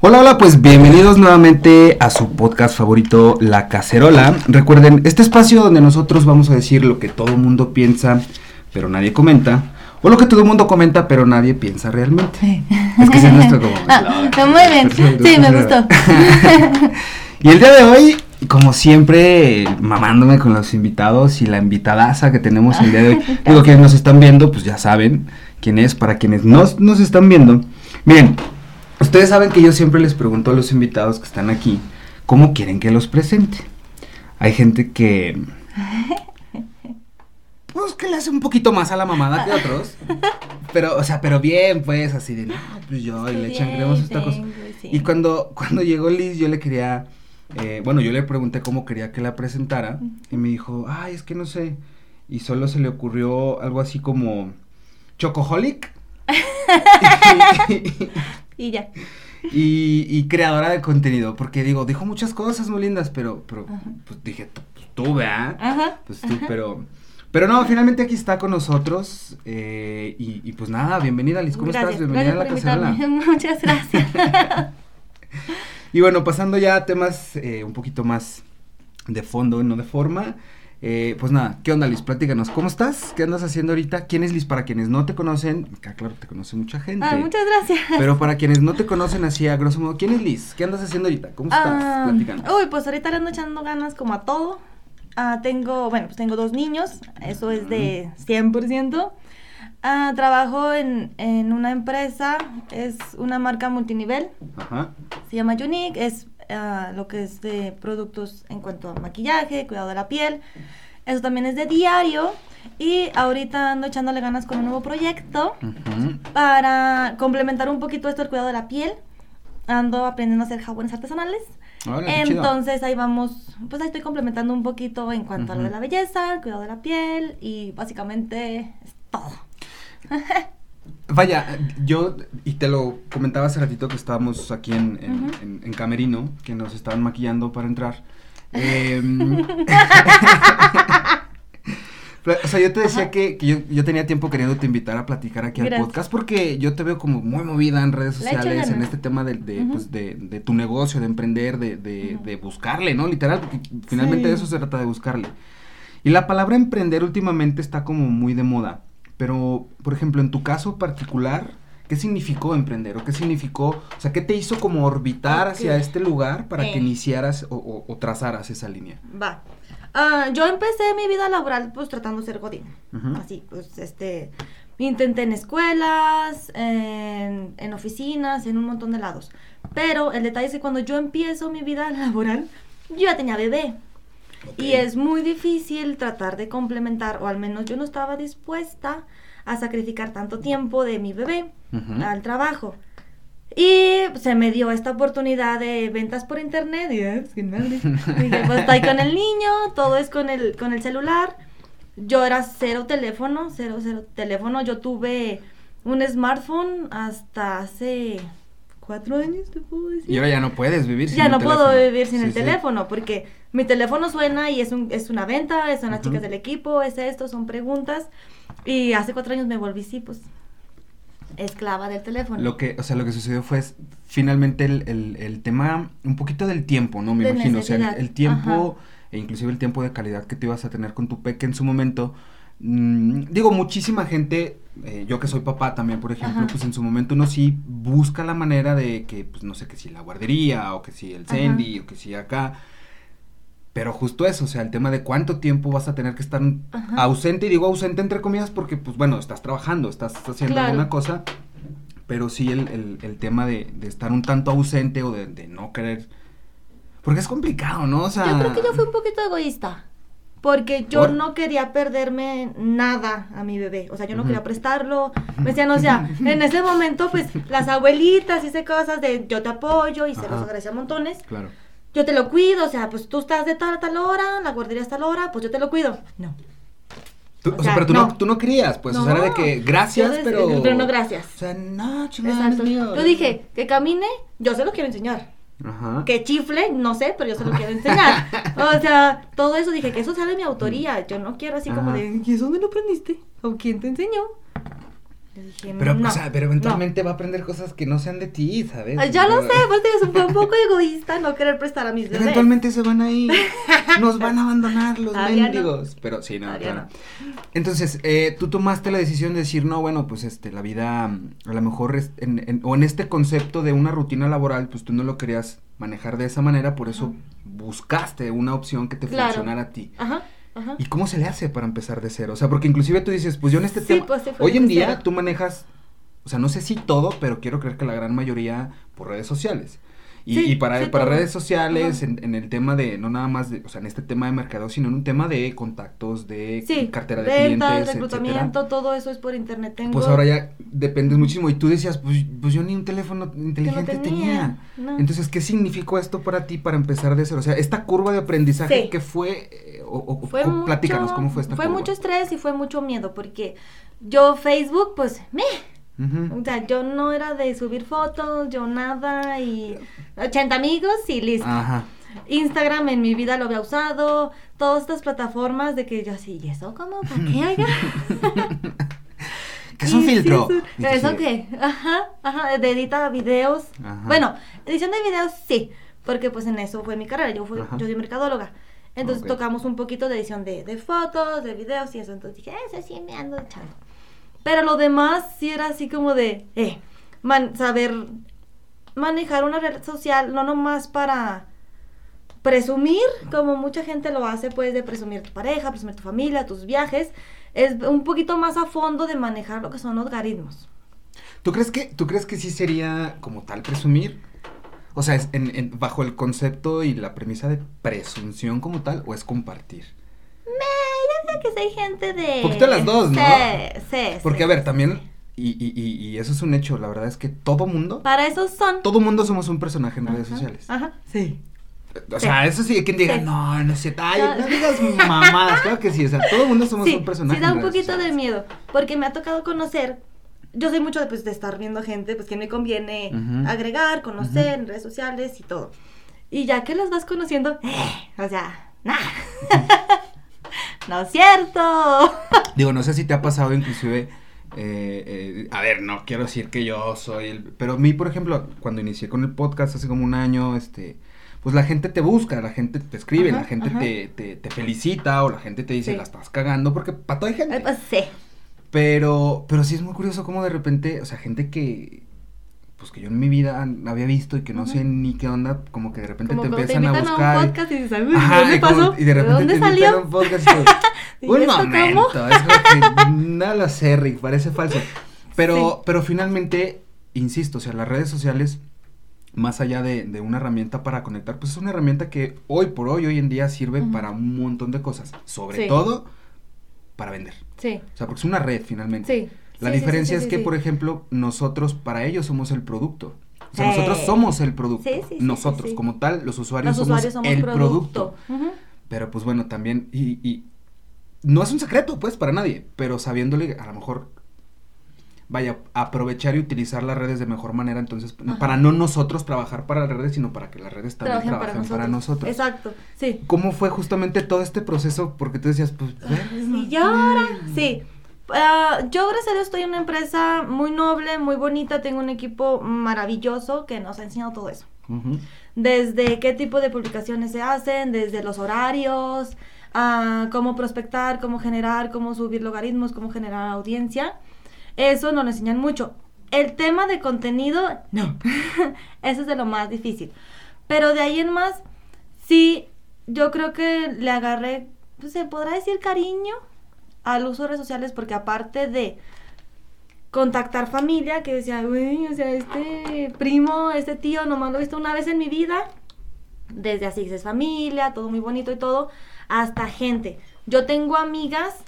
Hola, hola, pues bienvenidos nuevamente a su podcast favorito, La Cacerola. Recuerden, este espacio donde nosotros vamos a decir lo que todo el mundo piensa, pero nadie comenta. O lo que todo el mundo comenta, pero nadie piensa realmente. Sí. Es que es nuestro como... Ah, muy bien. Perfecto, Sí, me gustó. Y el día de hoy, como siempre, mamándome con los invitados y la invitadaza que tenemos el día de hoy. Digo, quienes nos están viendo, pues ya saben quién es. Para quienes no nos están viendo, miren, ustedes saben que yo siempre les pregunto a los invitados que están aquí, ¿cómo quieren que los presente? Hay gente que... Pues que le hace un poquito más a la mamada que otros. Pero, o sea, pero bien, pues, así de, no, pues yo, y le echan creemos esta cosa. Y cuando, cuando llegó Liz, yo le quería, eh, bueno, yo le pregunté cómo quería que la presentara y me dijo, ay, es que no sé. Y solo se le ocurrió algo así como Chocoholic Y ya. y, y creadora de contenido, porque digo, dijo muchas cosas muy lindas, pero, pero Ajá. pues dije, tú, pues, tú, ¿verdad? Ajá. Pues tú, pero, pero no, finalmente aquí está con nosotros eh, y, y pues nada, bienvenida Liz, ¿cómo Gracias, estás? Bienvenida gracias a la cacerola. Muchas gracias. Y bueno, pasando ya a temas eh, un poquito más de fondo, no de forma. Eh, pues nada, ¿qué onda Liz? Platícanos, ¿cómo estás? ¿Qué andas haciendo ahorita? ¿Quién es Liz? Para quienes no te conocen, acá claro, te conoce mucha gente. Ah, muchas gracias. Pero para quienes no te conocen así a grosso modo, ¿quién es Liz? ¿Qué andas haciendo ahorita? ¿Cómo estás? Ah, Platícanos. uy, pues ahorita le ando echando ganas como a todo. Ah, tengo, bueno, pues tengo dos niños, eso es de 100%. Ah, trabajo en, en una empresa, es una marca multinivel, Ajá. se llama Unique, es ah, lo que es de productos en cuanto a maquillaje, cuidado de la piel. Eso también es de diario. Y ahorita ando echándole ganas con un nuevo proyecto para complementar un poquito esto del cuidado de la piel. Ando aprendiendo a hacer jabones artesanales. Entonces ahí vamos, pues ahí estoy complementando un poquito en cuanto a lo de la belleza, el cuidado de la piel y básicamente es todo. Vaya, yo, y te lo comentaba hace ratito que estábamos aquí en, en, Ujú. en- en Camerino, que nos estaban maquillando para entrar. Em, o sea, yo te decía Ajá. que, que yo, yo tenía tiempo queriéndote invitar a platicar aquí al podcast porque yo te veo como muy movida en redes sociales, en este tema de, de, Ujú. pues, de, de tu negocio, de emprender, de, de, Ujú. de buscarle, ¿no? Literal, porque finalmente de eso se trata de buscarle. Y la palabra emprender últimamente está como muy de moda. Pero, por ejemplo, en tu caso particular, ¿qué significó emprender? ¿O qué significó, o sea, qué te hizo como orbitar hacia Ok. este lugar para que Eh. iniciaras o, o- o trazaras esa línea? Va. Ah, yo empecé mi vida laboral pues tratando de ser godín. Ujú. Así, pues este, intenté en escuelas, en, en oficinas, en un montón de lados. Pero el detalle es que cuando yo empiezo mi vida laboral, yo ya tenía bebé. Y es muy difícil tratar de complementar, o al menos yo no estaba dispuesta a sacrificar tanto tiempo de mi bebé al trabajo. Y se me dio esta oportunidad de ventas por internet y eh. Dije, pues estoy con el niño, todo es con el, con el celular. Yo era cero teléfono, cero, cero teléfono. Yo tuve un smartphone hasta hace cuatro años, te puedo decir. Y ahora ya no puedes vivir sin Ya el no puedo teléfono. vivir sin Sí, el sí. teléfono porque mi teléfono suena y es, un, es una venta, son las chicas del equipo, es esto, son preguntas. Y hace cuatro años me volví, sí, pues, esclava del teléfono. Lo que, o sea, lo que sucedió fue finalmente el, el, el tema, un poquito del tiempo, ¿no? Me De imagino. O sea, el, tiempo, e inclusive el tiempo de calidad que te ibas a tener con tu peque en su momento. mm, digo, muchísima gente, eh, yo que soy papá también, por ejemplo, Ajá. pues en su momento uno sí busca la manera de que, pues no sé, que si la guardería, o que si el. Sandy, o que si acá. Pero justo eso, o sea, el tema de cuánto tiempo vas a tener que estar Ajá. ausente, y digo ausente entre comillas porque, pues bueno, estás trabajando, estás haciendo Claro. alguna cosa, pero sí el, el, el tema de, de estar un tanto ausente o de, de no querer, porque es complicado, ¿no? O sea... Yo creo que yo fui un poquito egoísta. Porque yo ¿Por? no quería perderme nada a mi bebé. O sea, yo no quería prestarlo. Me decían, o sea, en ese momento, pues, las abuelitas hice cosas de yo te apoyo y se los agradecía montones. Claro. Yo te lo cuido, o sea, pues tú estás de tal a tal hora, la guardería a tal hora, pues yo te lo cuido. No. Tú- O o sea, pero tú no. no. tú no querías, pues, o sea, era de que gracias, des- pero... pero no gracias. O sea, no, chingada, Exacto. es mío. Yo dije, que camine, yo se lo quiero enseñar. Ajá. Que chifle, no sé, pero yo se lo quiero enseñar. O sea, todo eso dije que eso sea de mi autoría. Yo no quiero así como de, ¿y eso dónde lo aprendiste? ¿O quién te enseñó? Pero, o sea, pero eventualmente va a aprender cosas que no sean de ti, ¿sabes? ya lo sé, pues es un poco egoísta no querer prestar a mis bebés. Eventualmente se van a ir, nos van a abandonar los mendigos. Pero sí, no, claro. Entonces, eh, tú tomaste la decisión de decir, no, bueno, pues este, la vida, a lo mejor, en, o en este concepto de una rutina laboral, pues tú no lo querías manejar de esa manera, por eso buscaste una opción que te funcionara a ti. Ajá. ¿Y cómo se le hace para empezar de cero? O sea, porque inclusive tú dices, pues yo en este tema, pues, hoy en día tú manejas, o sea, no sé si todo, pero quiero creer que la gran mayoría por redes sociales. Y, para, para redes sociales, en, el tema de, no nada más, de, o sea, en este tema de mercado, sino en un tema de contactos, de cartera de clientes, reclutamiento, todo eso es por internet. Pues ahora ya dependes muchísimo. Y tú decías, pues, pues yo ni un teléfono inteligente tenía. Entonces, ¿qué significó esto para ti para empezar de cero? O sea, esta curva de aprendizaje que fue, eh, o, fue platícanos, ¿cómo fue esta Fue mucho estrés y fue mucho miedo, porque yo Facebook, pues, me o sea, yo no era de subir fotos, yo nada y 80 amigos y listo. Instagram en mi vida lo había usado, todas estas plataformas de que yo así, ¿y eso cómo? ¿Para qué haga? ¿Qué es un filtro? ¿Eso qué? Ajá, ajá, de editar videos. Bueno, edición de videos sí, porque pues en eso fue mi carrera, yo, fui, yo soy mercadóloga. Entonces tocamos un poquito de edición de, de, fotos, de videos y eso. Entonces dije, eso sí me ando echando. Pero lo demás sí era así como de, eh, saber manejar una red social, no nomás para presumir, como mucha gente lo hace, pues de presumir tu pareja, presumir tu familia, tus viajes, es un poquito más a fondo de manejar lo que son los algoritmos. ¿Tú crees que, tú crees que sí sería como tal presumir? O sea, es en, bajo el concepto y la premisa de presunción como tal, o es compartir? que soy gente de... Un poquito las dos, ¿no? Sí, sí. Porque, a ver, también, y, y, y, eso es un hecho, la verdad es que todo mundo... Para eso son. Todo mundo somos un personaje en redes sociales. Ajá, sí. O sea, eso sí, quien diga, no, no sé, ay, no, digas mamadas, claro que sí, o sea, todo mundo somos un personaje. Sí, da un poquito de miedo, porque me ha tocado conocer, yo soy mucho de, pues, de estar viendo gente, pues, que me conviene agregar, conocer en redes sociales y todo. Y ya que las vas conociendo, eh, o sea, nada. no es cierto. Digo, no sé si te ha pasado inclusive... Eh, eh, a ver, no quiero decir que yo soy el... Pero a mí, por ejemplo, cuando inicié con el podcast hace como un año, este... Pues la gente te busca, la gente te escribe, la gente te, te, felicita o la gente te dice la estás cagando porque para toda hay gente. Pues sí. Pero, pero sí es muy curioso cómo de repente, o sea, gente que, pues que yo en mi vida había visto y que no sé ni qué onda, como que de repente te empiezan a buscar. A un podcast y dices, ¿dónde pasó? Y de repente ¿De dónde te salió? un podcast y un momento, es que no lo sé, Rick, parece falso. Pero, pero finalmente, insisto, o sea, las redes sociales, más allá de, de, una herramienta para conectar, pues es una herramienta que hoy por hoy, hoy en día sirve para un montón de cosas. Sobre todo para vender. Sí. O sea, porque es una red finalmente. Sí. La diferencia es que, por ejemplo, nosotros para ellos somos el producto. O sea, nosotros somos el producto. nosotros, como tal, los usuarios, somos, el producto. Pero pues bueno, también, y, y, no es un secreto, pues, para nadie, pero sabiéndole, a lo mejor, vaya, aprovechar y utilizar las redes de mejor manera, entonces, para no nosotros trabajar para las redes, sino para que las redes también trabajen para nosotros. Exacto, sí. ¿Cómo fue justamente todo este proceso? Porque tú decías, pues, sí, y ahora, sí. Ah, yo, gracias a Dios, estoy en una empresa muy noble, muy bonita. Tengo un equipo maravilloso que nos ha enseñado todo eso. Desde qué tipo de publicaciones se hacen, desde los horarios, a cómo prospectar, cómo generar, cómo subir logaritmos, cómo generar audiencia. Eso nos lo enseñan mucho. El tema de contenido, no. eso es de lo más difícil. Pero de ahí en más, sí, yo creo que le agarré, pues, se podrá decir cariño al uso de redes sociales porque aparte de contactar familia, que decía, uy, o sea, este primo, este tío, nomás lo he visto una vez en mi vida, desde así es familia, todo muy bonito y todo, hasta gente. Yo tengo amigas,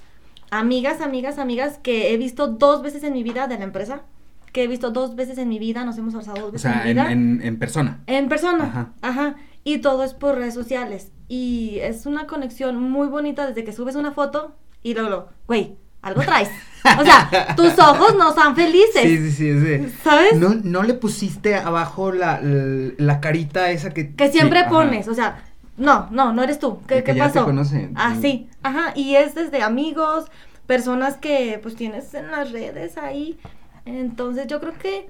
amigas, amigas, amigas que he visto dos veces en mi vida de la empresa, que he visto dos veces en mi vida, nos hemos abrazado dos veces en mi vida. En, en, persona. En persona, ajá. ajá. Y todo es por redes sociales. Y es una conexión muy bonita desde que subes una foto y luego, güey, algo traes. O sea, tus ojos no están felices. Sí, sí, sí, sí. ¿Sabes? No, no le pusiste abajo la, la, carita esa que... Que siempre pones, o sea, no, no, no eres tú. ¿Qué, ¿qué ya pasó? Te Ah, sí, ajá, y es desde amigos, personas que pues tienes en las redes ahí Entonces yo creo que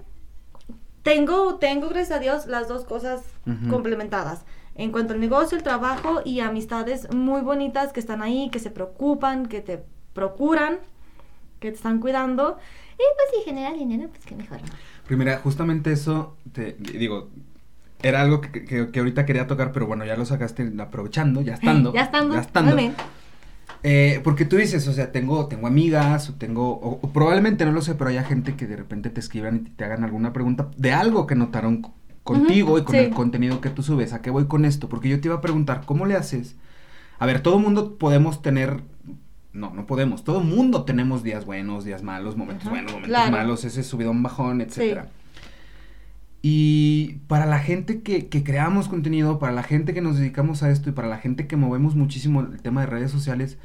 tengo, tengo, gracias a Dios, las dos cosas complementadas. En cuanto al negocio, el trabajo y amistades muy bonitas que están ahí, que se preocupan, que te procuran, que te están cuidando. Y pues si genera dinero, pues qué mejor. Primera, justamente eso, te digo, era algo que, que, ahorita quería tocar, pero bueno, ya lo sacaste aprovechando, ya estando. ya estando. Ya estando. Eh, porque tú dices, o sea, tengo, tengo amigas, o tengo, o, probablemente no lo sé, pero hay gente que de repente te escriban y te hagan alguna pregunta de algo que notaron contigo y con el contenido que tú subes. ¿A qué voy con esto? Porque yo te iba a preguntar, ¿cómo le haces? A ver, todo mundo podemos tener no, no podemos. Todo mundo tenemos días buenos, días malos, momentos buenos, momentos malos, ese subidón bajón, etcétera. Y para la gente que, que, creamos contenido, para la gente que nos dedicamos a esto y para la gente que movemos muchísimo el tema de redes sociales,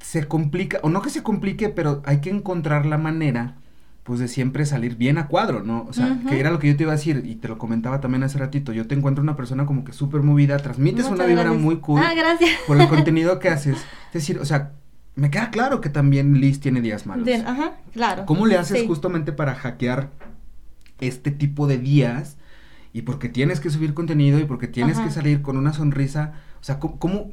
se complica, o no que se complique, pero hay que encontrar la manera, pues de siempre salir bien a cuadro, ¿no? O sea, que era lo que yo te iba a decir y te lo comentaba también hace ratito. Yo te encuentro una persona como que súper movida, transmites una vibra muy cool. Ah, gracias. Por el contenido que haces. Es decir, o sea, me queda claro que también Liz tiene días malos. Bien, ajá, claro. ¿Cómo le haces justamente para hackear este tipo de días y porque tienes que subir contenido y porque tienes que salir con una sonrisa, o sea, ¿cómo,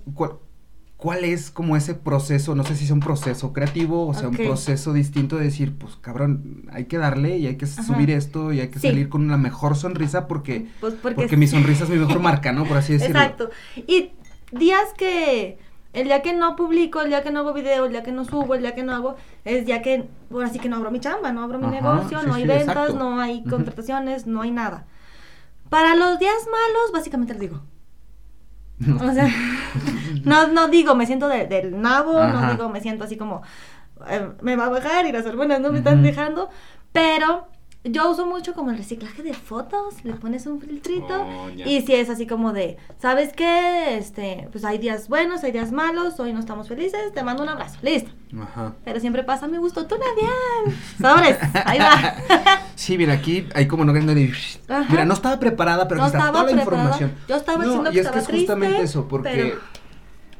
cuál, es como ese proceso, no sé si es un proceso creativo o sea, un proceso distinto de decir, pues cabrón, hay que darle y hay que subir esto y hay que salir con una mejor sonrisa porque, pues porque, mi sonrisa es mi mejor marca, ¿no? Por así decirlo. Exacto. Y días que el día que no publico, el día que no hago video, el día que no subo, el día que no hago, es día que, por así que no abro mi chamba, no abro mi negocio, no hay ventas, no hay contrataciones, no hay nada. Para los días malos, básicamente les digo. O sea, no, no digo me siento del nabo, no digo me siento así como eh, me va a bajar y las hormonas no me están dejando, pero yo uso mucho como el reciclaje de fotos, le pones un filtrito oh, y si es así como de, ¿sabes qué? Este, pues hay días buenos, hay días malos, hoy no estamos felices, te mando un abrazo, listo. Ajá. Pero siempre pasa, me gustó tú, Nadia. Sobres, ahí va. sí, mira, aquí hay como no de... Mira, no estaba preparada, pero no está toda la información. Yo estaba diciendo que y es que es justamente eso, porque...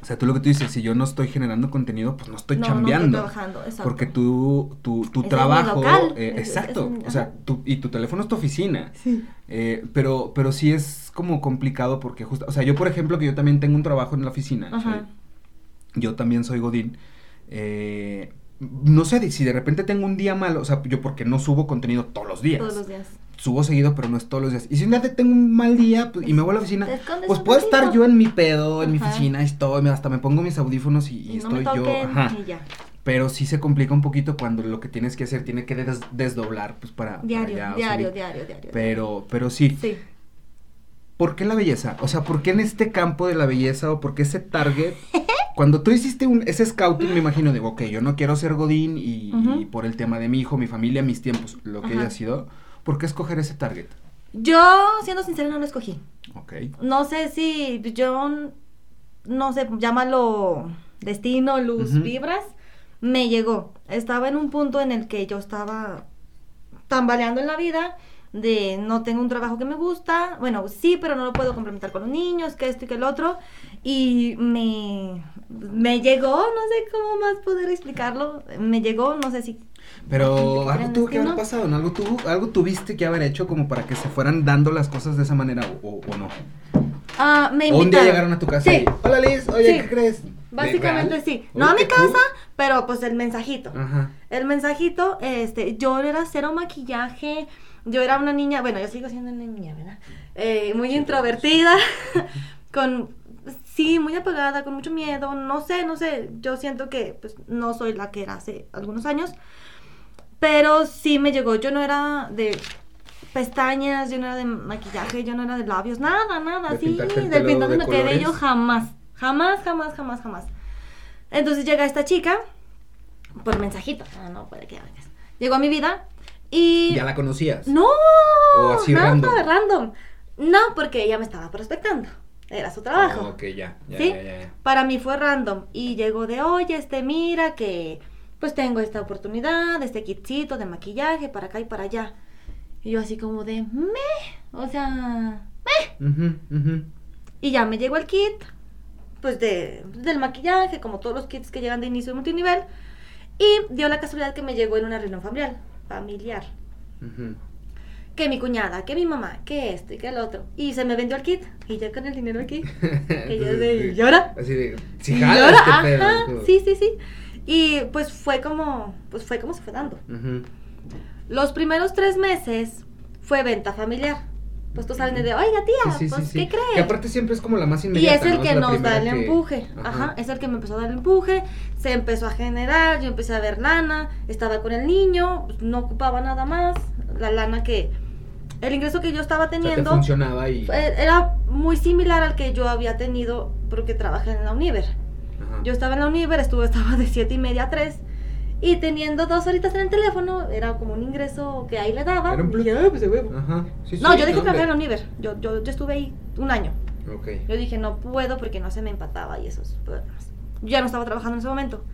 O sea, tú lo que tú dices, si yo no estoy generando contenido, pues no estoy chambeando. No estoy trabajando, exacto. Porque tú, tu, tu trabajo. Eh, exacto. o sea, tu, y tu teléfono es tu oficina. Sí. Eh, pero, pero sí es como complicado porque justo. O sea, yo, por ejemplo, que yo también tengo un trabajo en la oficina. Ajá. yo también soy Godín. Eh, no sé si de repente tengo un día malo, o sea, yo porque no subo contenido todos los días. Todos los días subo seguido, pero no es todos los días. Y si un día tengo un mal día pues, y me voy a la oficina, pues puedo estar yo en mi pedo, en mi oficina, estoy, hasta me pongo mis audífonos y, estoy yo. Pero sí se complica un poquito cuando lo que tienes que hacer tiene que desdoblar, pues para. Diario, diario, diario, diario, Pero, pero sí. Sí. ¿Por qué la belleza? O sea, ¿por qué en este campo de la belleza o por qué ese target? Cuando tú hiciste un, ese scouting, me imagino, digo, ok, yo no quiero ser Godín y, y, por el tema de mi hijo, mi familia, mis tiempos, lo que haya sido ¿Por qué escoger ese target? Yo, siendo sincera, no lo escogí. Ok. No sé si yo, no sé, llámalo destino, luz, vibras, me llegó. Estaba en un punto en el que yo estaba tambaleando en la vida de no tengo un trabajo que me gusta, bueno, sí, pero no lo puedo complementar con los niños, que esto y que el otro, y me, me llegó, no sé cómo más poder explicarlo, me llegó, no sé si pero algo tuvo que haber pasado, ¿no? Algo, tuvo, algo tuviste que haber hecho como para que se fueran dando las cosas de esa manera o, no. Me invitaron. O un día llegaron a tu casa y, hola Liz, oye, ¿qué crees? Básicamente sí. No a mi casa, pero pues el mensajito. Ajá. El mensajito, este, yo era cero maquillaje, yo era una niña, bueno, yo sigo siendo una niña, ¿verdad? Eh, muy introvertida, con, sí, muy apagada, con mucho miedo, no sé, no sé, yo siento que pues no soy la que era hace algunos años, pero sí me llegó, yo no era de pestañas, yo no era de maquillaje, yo no era de labios, nada, nada, así, del pintado de cabello jamás, jamás, jamás, jamás, jamás. Entonces llega esta chica por mensajito, ah, no, puede que Llegó a mi vida y... ¿Ya la conocías? No, ¿O así nada, random? random. No, porque ella me estaba prospectando. Era su trabajo. Oh, ok, ya, ya, ¿Sí? ya, ya. Para mí fue random. Y llegó de, oye, este, mira que pues tengo esta oportunidad, este kitcito de maquillaje para acá y para allá. Y yo así como de, me, o sea, me. Y ya me llegó el kit, pues de, del maquillaje, como todos los kits que llegan de inicio de multinivel. Y dio la casualidad que me llegó en una reunión familiar. familiar. Que mi cuñada, que mi mamá, que esto y que el otro. Y se me vendió el kit. Y yo con el dinero aquí. y yo de, ¿y ahora? Así de, si ¿Y ahora? Ajá, sí, sí, sí. Y pues fue como, pues fue como se fue dando. Los primeros tres meses fue venta familiar pues tú sabes de, oiga tía, pues ¿qué crees? Que aparte siempre es como la más inmediata. Y es el que nos da el empuje, Ajá. es el que me empezó a dar el empuje, se empezó a generar, yo empecé a ver lana, estaba con el niño, pues, no ocupaba nada más, la lana que, el ingreso que yo estaba teniendo. funcionaba y... Era muy similar al que yo había tenido porque trabajé en la Univer. Yo estaba en la Univer, estuve, estaba de siete y media a 3 y teniendo dos horitas en el teléfono, era como un ingreso que ahí le daba. Era un plus. Ah, pues, Ajá. no, yo dije trabajar en la Univer. Yo, yo, yo estuve ahí un año. Okay. Yo dije, no puedo porque no se me empataba y esos problemas. Yo ya no estaba trabajando en ese momento.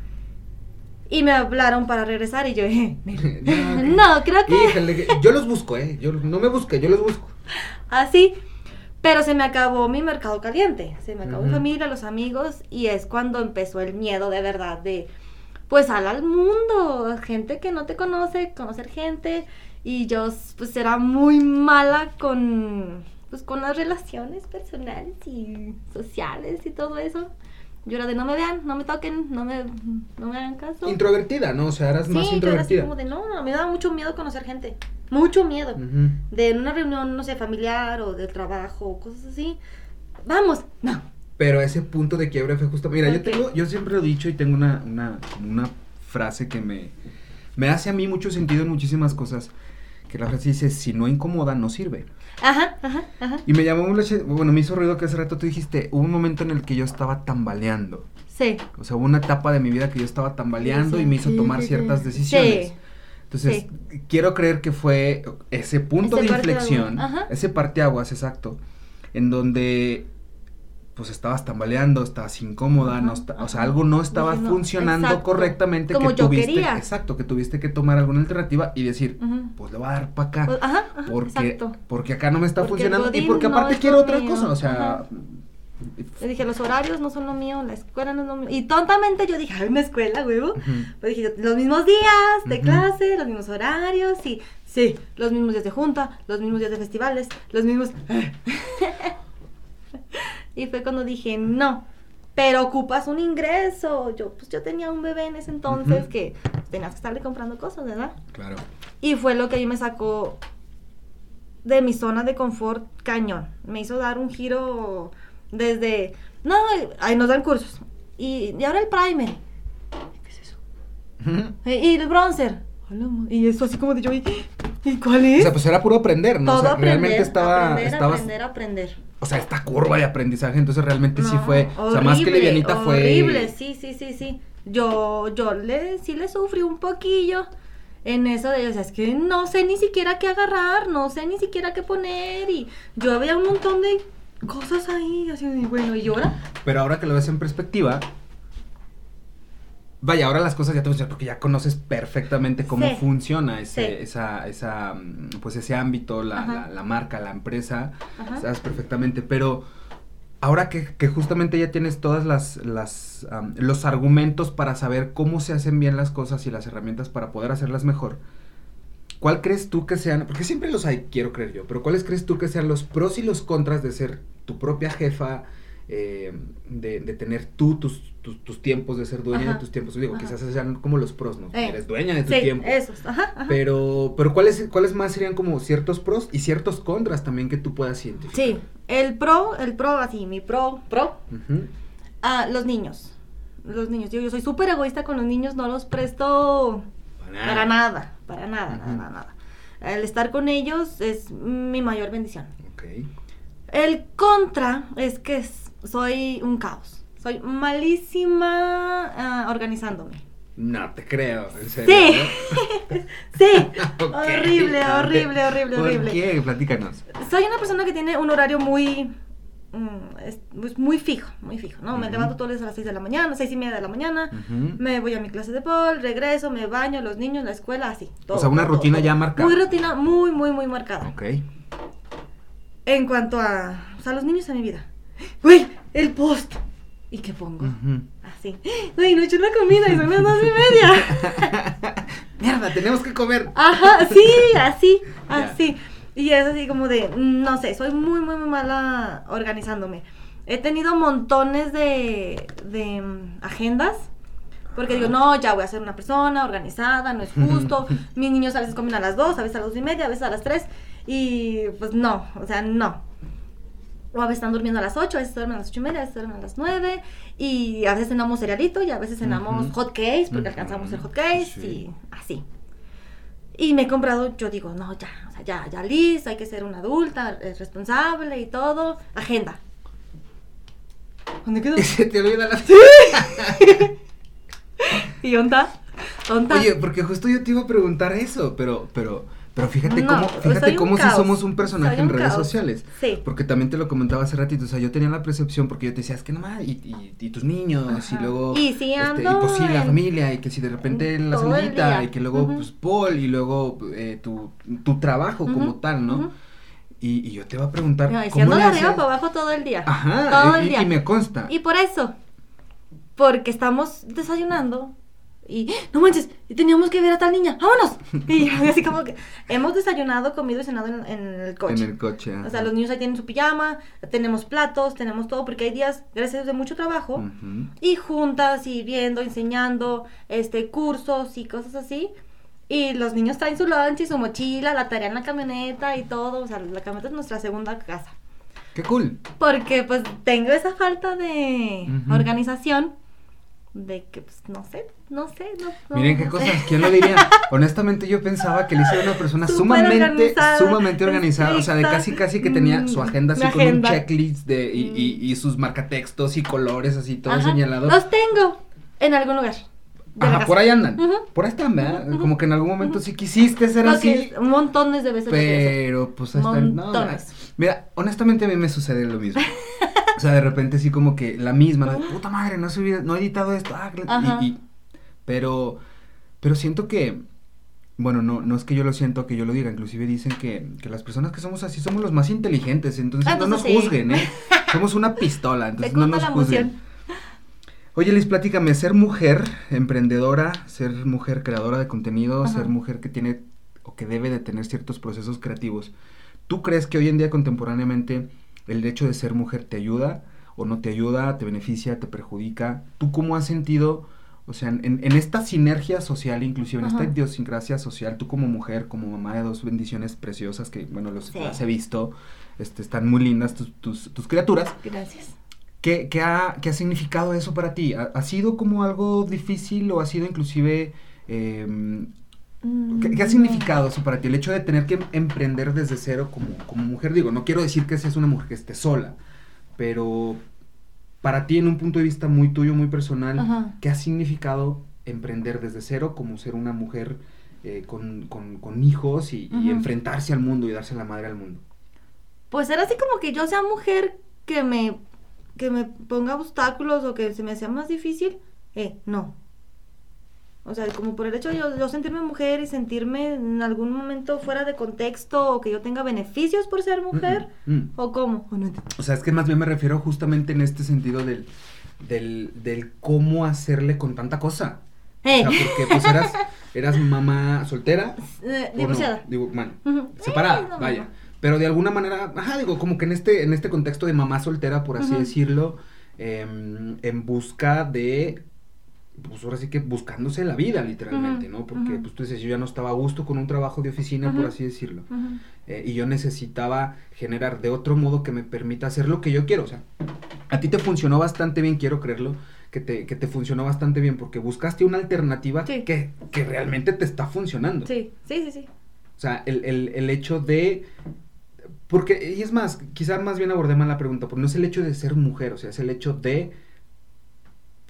Y me hablaron para regresar y yo, eh, no, creo que... yo los busco, ¿eh? Yo, no me busque, yo los busco. Así. Pero se me acabó mi mercado caliente. Se me acabó mi familia, los amigos. Y es cuando empezó el miedo de verdad de pues sal al mundo, gente que no te conoce, conocer gente y yo pues era muy mala con pues con las relaciones personales y sociales y todo eso. Yo era de no me vean, no me toquen, no me, no me hagan caso. Introvertida, ¿no? O sea, eras más introvertida. como de no, no, me daba mucho miedo conocer gente. Mucho miedo. De una reunión, no sé, familiar o de trabajo, cosas así. Vamos, no. Pero ese punto de quiebre fue justo. Mira, yo tengo, yo siempre lo he dicho y tengo una, una, una frase que me, me hace a mí mucho sentido en muchísimas cosas. Que la frase dice, si no incomoda, no sirve. Ajá, ajá, ajá. Y me llamó mucho, bueno, me hizo ruido que hace rato tú dijiste, hubo un momento en el que yo estaba tambaleando. Sí. O sea, hubo una etapa de mi vida que yo estaba tambaleando y me hizo tomar ciertas decisiones. Sí. Entonces, quiero creer que fue ese punto de inflexión, ese parteaguas, exacto, en donde pues estabas tambaleando, estabas incómoda, no o sea, algo no estaba funcionando correctamente Como que yo tuviste, quería. exacto, que tuviste que tomar alguna alternativa y decir, pues le voy a dar para acá, pues, porque porque acá no me está funcionando y porque aparte quiero otra cosa, o sea, yo dije, los horarios no son lo mío, la escuela no es lo mío. Y tontamente yo dije, hay una escuela, huevo. Pues dije, los mismos días de clase, los mismos horarios, y sí, los mismos días de junta, los mismos días de festivales, los mismos... Y fue cuando dije, no, pero ocupas un ingreso. Yo, pues yo tenía un bebé en ese entonces que tenías que estarle comprando cosas, ¿verdad? Claro. Y fue lo que a mí me sacó de mi zona de confort cañón. Me hizo dar un giro desde, no, ahí nos dan cursos. Y, y ahora el primer. ¿Qué es eso? y, el bronzer. Y eso así como de yo, ¿y, cuál es? O sea, pues era puro aprender, ¿no? Todo o sea, aprender, realmente estaba... Aprender, aprender, aprender o sea, esta curva de aprendizaje, entonces realmente sí fue, o sea, más que livianita fue... Horrible, sí, sí, sí, sí. Yo, yo le, sí le sufrí un poquillo en eso de, o sea, es que no sé ni siquiera qué agarrar, no sé ni siquiera qué poner y yo había un montón de cosas ahí, así, bueno, ¿y ahora? Pero ahora que lo ves en perspectiva, Vaya, ahora las cosas ya te funcionan porque ya conoces perfectamente cómo funciona ese, esa, esa, mm, pues ese ámbito, la, la, marca, la empresa, sabes perfectamente, pero ahora que, que, justamente ya tienes todas las, las los argumentos para saber cómo se hacen bien las cosas y las herramientas para poder hacerlas mejor, ¿cuál crees tú que sean, porque siempre los hay, quiero creer yo, pero cuáles crees tú que sean los pros y los contras de ser tu propia jefa, eh, de, de, tener tú tus, tus, tiempos, de ser dueña de tus tiempos. Digo, quizás sean como los pros, ¿no? Eh, Eres dueña de tu sí, tiempo. Esos, ajá, Pero, pero ¿cuáles, ¿cuáles más serían como ciertos pros y ciertos contras también que tú puedas identificar? Sí, el pro, el pro, así, mi pro, pro, a los niños. Los niños, yo, yo soy súper egoísta con los niños, no los presto para nada, para nada, nada, nada. El estar con ellos es mi mayor bendición. Ok. El contra es que soy un caos. Soy malísima ah, organizándome. No te creo, en serio. Sí, sí. Horrible, horrible, horrible, ¿Por horrible. qué? Platícanos. Soy una persona que tiene un horario muy, mm, pues, muy fijo, muy fijo, ¿no? Me levanto todos los días a las 6 de la mañana, seis y media de la mañana, me voy a mi clase de pol, regreso, me baño, los niños, la escuela, así. Todo, o sea, una rutina ya marcada. Muy rutina, muy, muy, muy marcada. Ok. En cuanto a, o sea, los niños en mi vida. Güey, el post. ¿Y qué pongo? Así. Güey, no he hecho la comida y son las dos y media. mierda, tenemos que comer. Ajá, sí, así, así. Y es así como de, no sé, soy muy, muy, muy mala organizándome. He tenido montones de, de mm, agendas. Porque digo, no, ya voy a ser una persona organizada, no es justo. Mis niños a veces comen a las dos, a veces a las dos y media, a veces a las tres. Y pues no, o sea, no. O a veces están durmiendo a las 8, a veces duermen a las ocho y media, a veces duermen a las 9. Y a veces cenamos cerealito y a veces cenamos hot cakes porque alcanzamos el hot cakes y así. Y me he comprado, yo digo, no, ya, o sea, ya, ya listo, hay que ser una adulta, responsable y todo. Agenda. ¿Dónde quedó? Se te olvida la... ¿Y onda? Oye, porque justo yo te iba a preguntar eso, pero, pero pero fíjate cómo, fíjate cómo si somos un personaje en redes sociales. Sí. Porque también te lo comentaba hace ratito, o sea, yo tenía la percepción, porque yo te decía, es que nomás, y, y, y tus niños, y luego, y, si este, y pues sí, la familia, y que si de repente la salita, y que luego, pues, Paul, y luego eh, tu, tu trabajo como tal, ¿no? y, y, yo te iba a preguntar. No, ¿cómo de arriba para abajo todo el día. Ajá, todo el día. y me consta. Y por eso, porque estamos desayunando y, no manches, teníamos que ver a tal niña, vámonos. Y así como que hemos desayunado, comido y cenado en, el coche. En el coche. O sea, los niños ahí tienen su pijama, tenemos platos, tenemos todo, porque hay días, gracias de mucho trabajo, y juntas y viendo, enseñando, este, cursos y cosas así. Y los niños traen su lunch y su mochila, la tarea en la camioneta y todo. O sea, la camioneta es nuestra segunda casa. ¡Qué cool! Porque pues tengo esa falta de organización de que, pues, no sé, no sé, no, Miren qué cosas, ¿quién lo diría? Honestamente yo pensaba que Lisa era una persona sumamente, sumamente organizada, o sea, de casi casi que tenía su mm, agenda así con un checklist de, y, y, y, sus marcatextos y colores así, todo señalado. Los tengo en algún lugar. Ajá, por ahí andan. Por ahí están, ¿verdad? Como que en algún momento sí quisiste ser así. Un montones de veces. Pero, pues están. No, mira, honestamente a mí me sucede lo mismo. O sea, de repente sí como que la misma, ¿no? puta madre, no he subido, no he editado esto, ah, y, pero, pero siento que, bueno, no, no es que yo lo siento, que yo lo diga, inclusive dicen que, que las personas que somos así somos los más inteligentes, entonces ah, no nos juzguen, ¿eh? somos una pistola, entonces no nos juzguen. Oye, Liz, platícame, ser mujer emprendedora, ser mujer creadora de contenido, ser mujer que tiene o que debe de tener ciertos procesos creativos, ¿tú crees que hoy en día contemporáneamente el hecho de ser mujer te ayuda o no te ayuda, te beneficia, te perjudica. ¿Tú cómo has sentido, o sea, en, esta sinergia social, inclusive en esta idiosincrasia social, tú como mujer, como mamá de dos bendiciones preciosas que, bueno, los las he visto, este, están muy lindas tus, tus, criaturas. Gracias. ¿Qué, qué, ha, ¿Qué, ha, significado eso para ti? ¿Ha, sido como algo difícil o ha sido inclusive... Eh, ¿Qué, ha significado eso para ti? El hecho de tener que emprender desde cero como, como mujer. Digo, no quiero decir que seas una mujer que esté sola, pero para ti, en un punto de vista muy tuyo, muy personal, ¿qué ha significado emprender desde cero como ser una mujer eh, con, hijos y, enfrentarse al mundo y darse la madre al mundo? Pues era así como que yo sea mujer que me, que me ponga obstáculos o que se me sea más difícil. Eh, no. O sea, como por el hecho de yo, sentirme mujer y sentirme en algún momento fuera de contexto o que yo tenga beneficios por ser mujer, mm, mm, mm. o cómo. O, sea, es que más bien me refiero justamente en este sentido del, del, del cómo hacerle con tanta cosa. O sea, porque pues eras, eras mamá soltera. Eh, divorciada. Digo, bueno, separada, vaya. Pero de alguna manera, ajá, digo, como que en este, en este contexto de mamá soltera, por así decirlo, em, en busca de pues ahora sí que buscándose la vida literalmente, ¿no? Porque pues tú dices, yo ya no estaba a gusto con un trabajo de oficina, por así decirlo. Eh, y yo necesitaba generar de otro modo que me permita hacer lo que yo quiero. O sea, a ti te funcionó bastante bien, quiero creerlo, que te, que te funcionó bastante bien porque buscaste una alternativa que, que realmente te está funcionando. Sí, sí, sí, sí. O sea, el, el, el hecho de porque, y es más, quizá más bien abordé mal la pregunta, porque no es el hecho de ser mujer, o sea, es el hecho de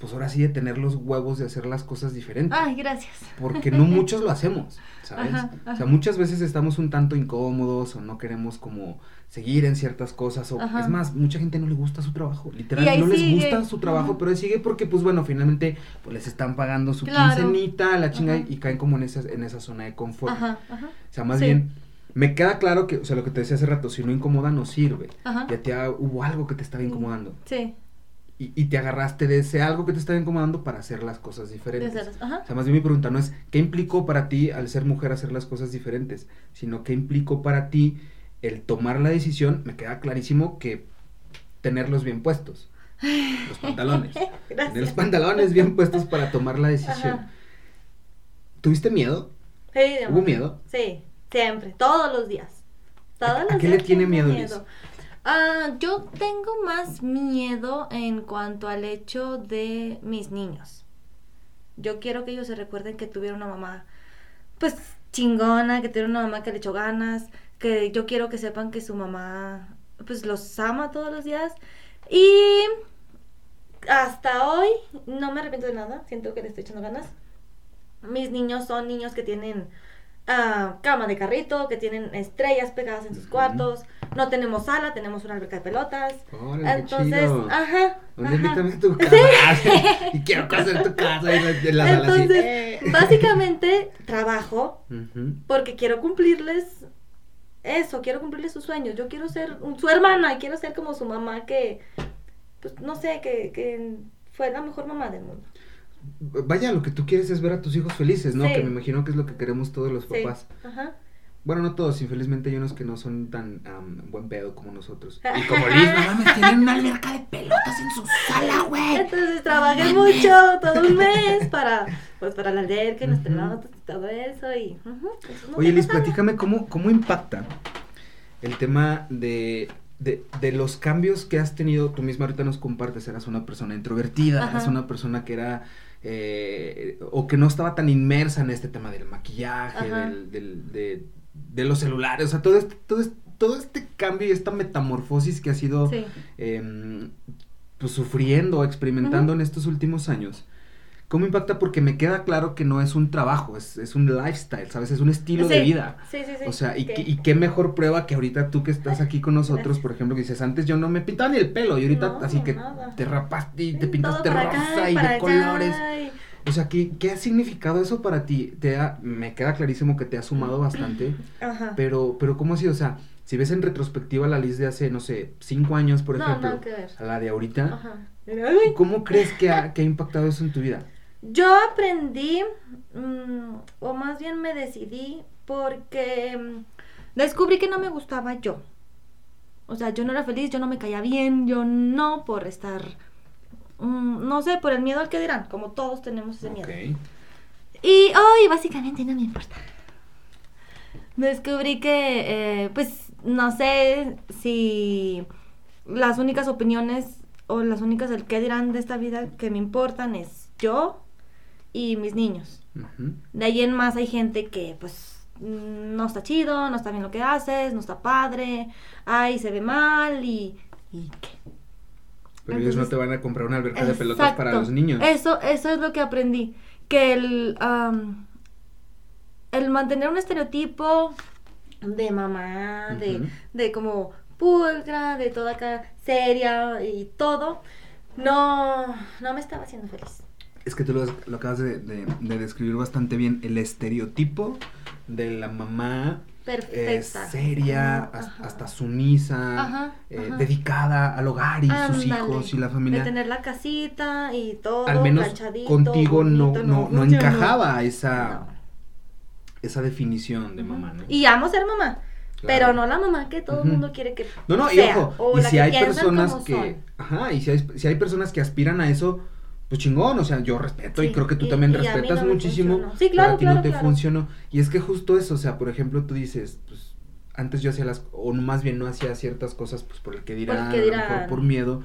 pues ahora sí de tener los huevos de hacer las cosas diferentes. Ay, gracias. Porque no muchos lo hacemos, ¿sabes? O sea, muchas veces estamos un tanto incómodos o no queremos como seguir en ciertas cosas o es más, mucha gente no le gusta su trabajo, literal no les gusta su trabajo, pero sigue porque pues bueno, finalmente pues les están pagando su quincenita, la chinga y caen como en esa en esa zona de confort. O sea, más bien me queda claro que, o sea, lo que te decía hace rato, si no incomoda no sirve. Ya te hubo algo que te estaba incomodando. Sí. Y, te agarraste de ese algo que te estaba incomodando para hacer las cosas diferentes. O sea, más bien mi pregunta no es qué implicó para ti al ser mujer hacer las cosas diferentes, sino qué implicó para ti el tomar la decisión, me queda clarísimo que tenerlos bien puestos. Los pantalones. Tener los pantalones bien puestos para tomar la decisión. ¿Tuviste miedo? Sí, ¿Hubo miedo? Sí, siempre, todos los días. Todos ¿A, los qué le tiene miedo, miedo. Ah, yo tengo más miedo en cuanto al hecho de mis niños. Yo quiero que ellos se recuerden que tuvieron una mamá, pues chingona, que tuvieron una mamá que le echó ganas, que yo quiero que sepan que su mamá, pues los ama todos los días. Y hasta hoy no me arrepiento de nada, siento que le estoy echando ganas. Mis niños son niños que tienen Ah, cama de carrito, que tienen estrellas pegadas en sus cuartos. No tenemos sala, tenemos una alberca de pelotas. Entonces, ajá. ajá. tu casa. y quiero conocer tu casa y la, sala Entonces, básicamente trabajo porque quiero cumplirles eso, quiero cumplirles sus sueños. Yo quiero ser su hermana, quiero ser como su mamá que, pues no sé, que, que fue la mejor mamá del mundo vaya, lo que tú quieres es ver a tus hijos felices, ¿no? Que me imagino que es lo que queremos todos los papás. Ajá. Bueno, no todos, infelizmente hay unos que no son tan buen pedo como nosotros. Y como Liz, no mames, tienen una alberca de pelotas en su sala, güey. Entonces trabajé mucho todo un mes para, pues para la alberca y los pelotas y todo eso y... Oye, Liz, platícame cómo, cómo impacta el tema de de, de, los cambios que has tenido, tú misma ahorita nos compartes, eras una persona introvertida, eras una persona que era eh, o que no estaba tan inmersa en este tema del maquillaje, del, de, los celulares, o sea, todo este, todo, este, todo este cambio y esta metamorfosis que has ido em, pues, sufriendo, experimentando en estos últimos años. ¿Cómo impacta? Porque me queda claro que no es un trabajo, es, es un lifestyle, ¿sabes? Es un estilo de vida. Sí, sí, sí. O sea, y, y, qué mejor prueba que ahorita tú que estás aquí con nosotros, por ejemplo, que dices, antes yo no me pintaba ni el pelo, y ahorita así que te rapaste y te pintaste rosa y de colores. O sea, ¿qué, ¿qué, ha significado eso para ti? Te me queda clarísimo que te ha sumado bastante. Ajá. Pero, pero ¿cómo ha sido? O sea, si ves en retrospectiva la lista de hace, no sé, cinco años, por ejemplo, a la de ahorita, Ajá. ¿cómo crees que ha, que ha impactado eso en tu vida? Yo aprendí, mm, o más bien me decidí, porque mm, descubrí que no me gustaba yo. O sea, yo no era feliz, yo no me caía bien, yo no por estar, mm, no sé, por el miedo al que dirán, como todos tenemos ese miedo. Y hoy básicamente no me importa. Descubrí que, eh, pues, no sé si las únicas opiniones o las únicas el que dirán de esta vida que me importan es yo y mis niños. De ahí en más hay gente que pues no está chido, no está bien lo que haces, no está padre, ay, se ve mal y, y qué. Pero ellos no te van a comprar una alberca de pelotas para los niños. Eso, eso es lo que aprendí. Que el, el mantener un estereotipo de mamá, de, de como pulcra, de toda acá seria y todo, no, no me estaba haciendo feliz es que tú lo, acabas de, describir bastante bien, el estereotipo de la mamá Perfecta. seria, hasta, sumisa, eh, dedicada al hogar y sus hijos y la familia. De tener la casita y todo. Al menos contigo no, no, no, encajaba esa, esa definición de mamá. ¿no? Y amo ser mamá. Pero no la mamá que todo el mundo quiere que No, no, y ojo, y si hay personas que, ajá, y si hay, si hay personas que aspiran a eso, pues chingón, o sea, yo respeto y creo que tú también respetas muchísimo. Sí, claro, claro, no te funcionó. Y es que justo eso, o sea, por ejemplo, tú dices, pues antes yo hacía las, o más bien no hacía ciertas cosas, pues por el que dirán, por, por miedo,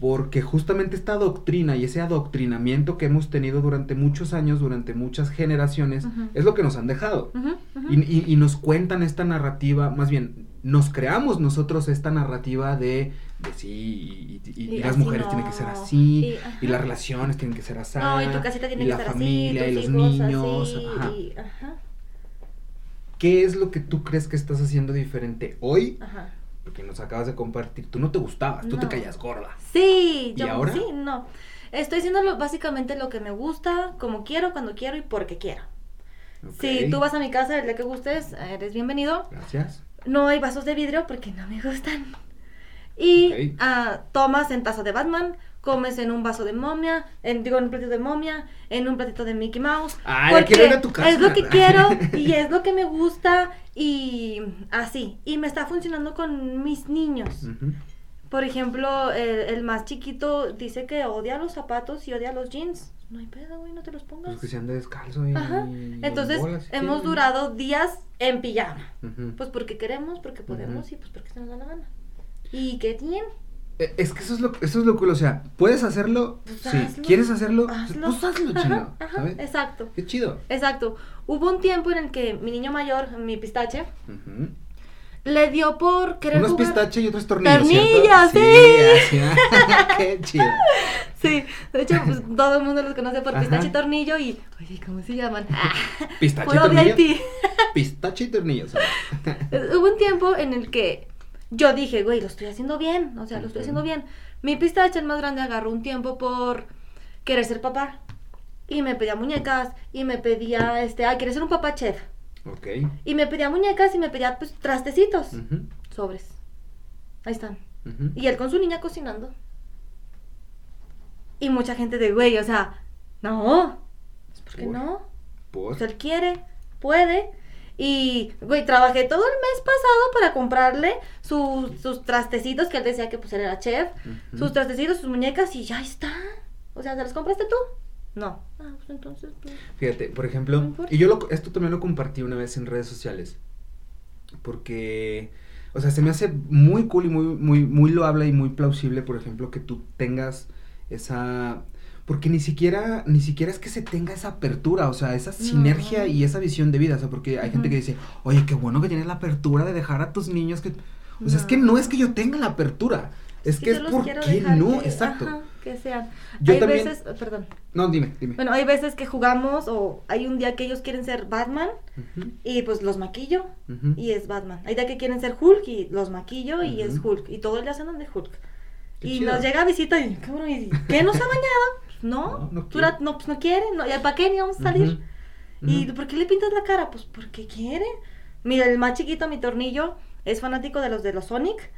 porque justamente esta doctrina y ese adoctrinamiento que hemos tenido durante muchos años, durante muchas generaciones, es lo que nos han dejado. y, y, nos cuentan esta narrativa, más bien, nos creamos nosotros esta narrativa de de sí, y, las mujeres tienen que ser así, y, las relaciones tienen que ser así, no, y tu casita tiene que la ser familia, así, y los niños, ajá. ¿Qué es lo que tú crees que estás haciendo diferente hoy? Ajá. Porque nos acabas de compartir, tú no te gustabas, tú te caías gorda. Sí, yo ahora? sí, no. Estoy haciendo básicamente lo que me gusta, como quiero, cuando quiero y porque quiero. Si tú vas a mi casa el día que gustes, eres bienvenido. Gracias. No hay vasos de vidrio porque no me gustan. Y ah, tomas en taza de Batman, comes en un vaso de momia, en, digo, en un platito de momia, en un platito de Mickey Mouse. Ay, porque quiero ir a tu casa. Es lo que quiero y es lo que me gusta y así. Y me está funcionando con mis niños. Por ejemplo, el, más chiquito dice que odia los zapatos y odia los jeans. No hay pedo, güey, no te los pongas. Pues que sean de descalzo y. Ajá. Entonces, hemos durado días en pijama. Pues porque queremos, porque podemos y pues porque se nos da la gana. ¿Y qué tiene? Eh, es que eso es lo, eso es lo cool, o sea, puedes hacerlo, pues sí, quieres hacerlo, hazlo. pues hazlo, chido, Exacto. Qué chido. Exacto. Hubo un tiempo en el que mi niño mayor, mi pistache, le dio por querer Unos jugar. pistache y otros tornillos, Tornillos, sí. Qué chido. Sí, de hecho, pues, todo el mundo los conoce por pistache y tornillo y, oye, ¿cómo se llaman? pistache y tornillo. Pistache y tornillos. Hubo un tiempo en el que yo dije, güey, lo estoy haciendo bien, o sea, lo estoy haciendo bien. Mi pistache, el más grande, agarró un tiempo por querer ser papá. Y me pedía muñecas, y me pedía, este, ay, querer ser un papá chef. Ok. Y me pedía muñecas y me pedía, pues, trastecitos. Sobres. Ahí están. Y él con su niña cocinando. Y mucha gente de, güey, o sea, no. ¿Por qué no? ¿Por? Pues él quiere, puede. Y, güey, trabajé todo el mes pasado para comprarle sus trastecitos, que él decía que pues él era chef, sus trastecitos, sus muñecas y ya está. O sea, ¿se los compraste tú? No. Ah, pues entonces. Pues, Fíjate, por ejemplo, y yo lo, esto también lo compartí una vez en redes sociales. Porque, o sea, se me hace muy cool y muy, muy, muy loable y muy plausible, por ejemplo, que tú tengas esa porque ni siquiera, ni siquiera es que se tenga esa apertura, o sea, esa sinergia y esa visión de vida, o sea, porque hay gente que dice, oye, qué bueno que tienes la apertura de dejar a tus niños que... O sea, es que no es que yo tenga la apertura, es que es porque no, exacto. que sean. hay veces, perdón. No, dime, dime. Bueno, hay veces que jugamos o hay un día que ellos quieren ser Batman y pues los maquillo y es Batman. Hay día que quieren ser Hulk y los maquillo y es Hulk y todo el día son de Hulk. y nos llega a visita y, ¿qué nos ha bañado? No, no, no, pues no quiere, no, ¿para qué ni vamos a salir? ¿Y por qué le pintas la cara? Pues porque quiere. Mira, el más chiquito, mi tornillo, es fanático de los de los Sonic.